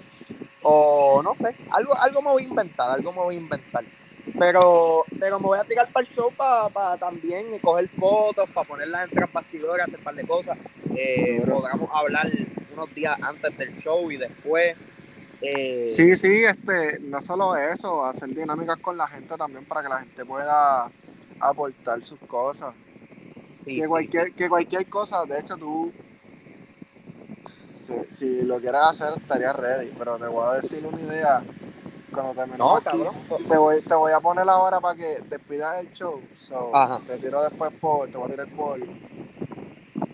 O no sé, algo, algo me voy a inventar, algo me voy a inventar. Pero, pero me voy a tirar para el show para también coger fotos, para ponerlas las bastidores, hacer un par de cosas. Eh, podamos hablar unos días antes del show y después. Eh, Sí, sí, este, no solo eso, hacer dinámicas con la gente también para que la gente pueda aportar sus cosas. sí, que, sí, cualquier, que cualquier cosa, de hecho tú, si, si lo quieres hacer, estaría ready, pero te voy a decir una idea. Cuando No, aquí, te voy, te voy a poner ahora para que despidas el show. So. Te tiro después por, te voy a tirar por,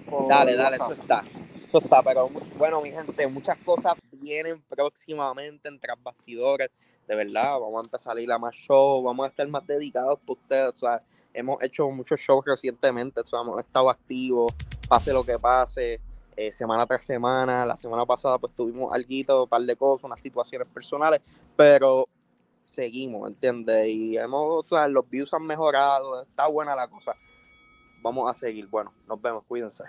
por Dale, dale, WhatsApp. eso está. Eso está, pero bueno, mi gente, muchas cosas vienen próximamente en tras bastidores. De verdad, vamos a empezar a ir a más shows, vamos a estar más dedicados por ustedes. O sea, hemos hecho muchos shows recientemente, o sea, hemos estado activos, pase lo que pase, eh, semana tras semana. La semana pasada, pues tuvimos algo, un par de cosas, unas situaciones personales, pero seguimos, ¿entiendes? Y hemos, o sea, los views han mejorado, está buena la cosa. Vamos a seguir. Bueno, nos vemos, cuídense.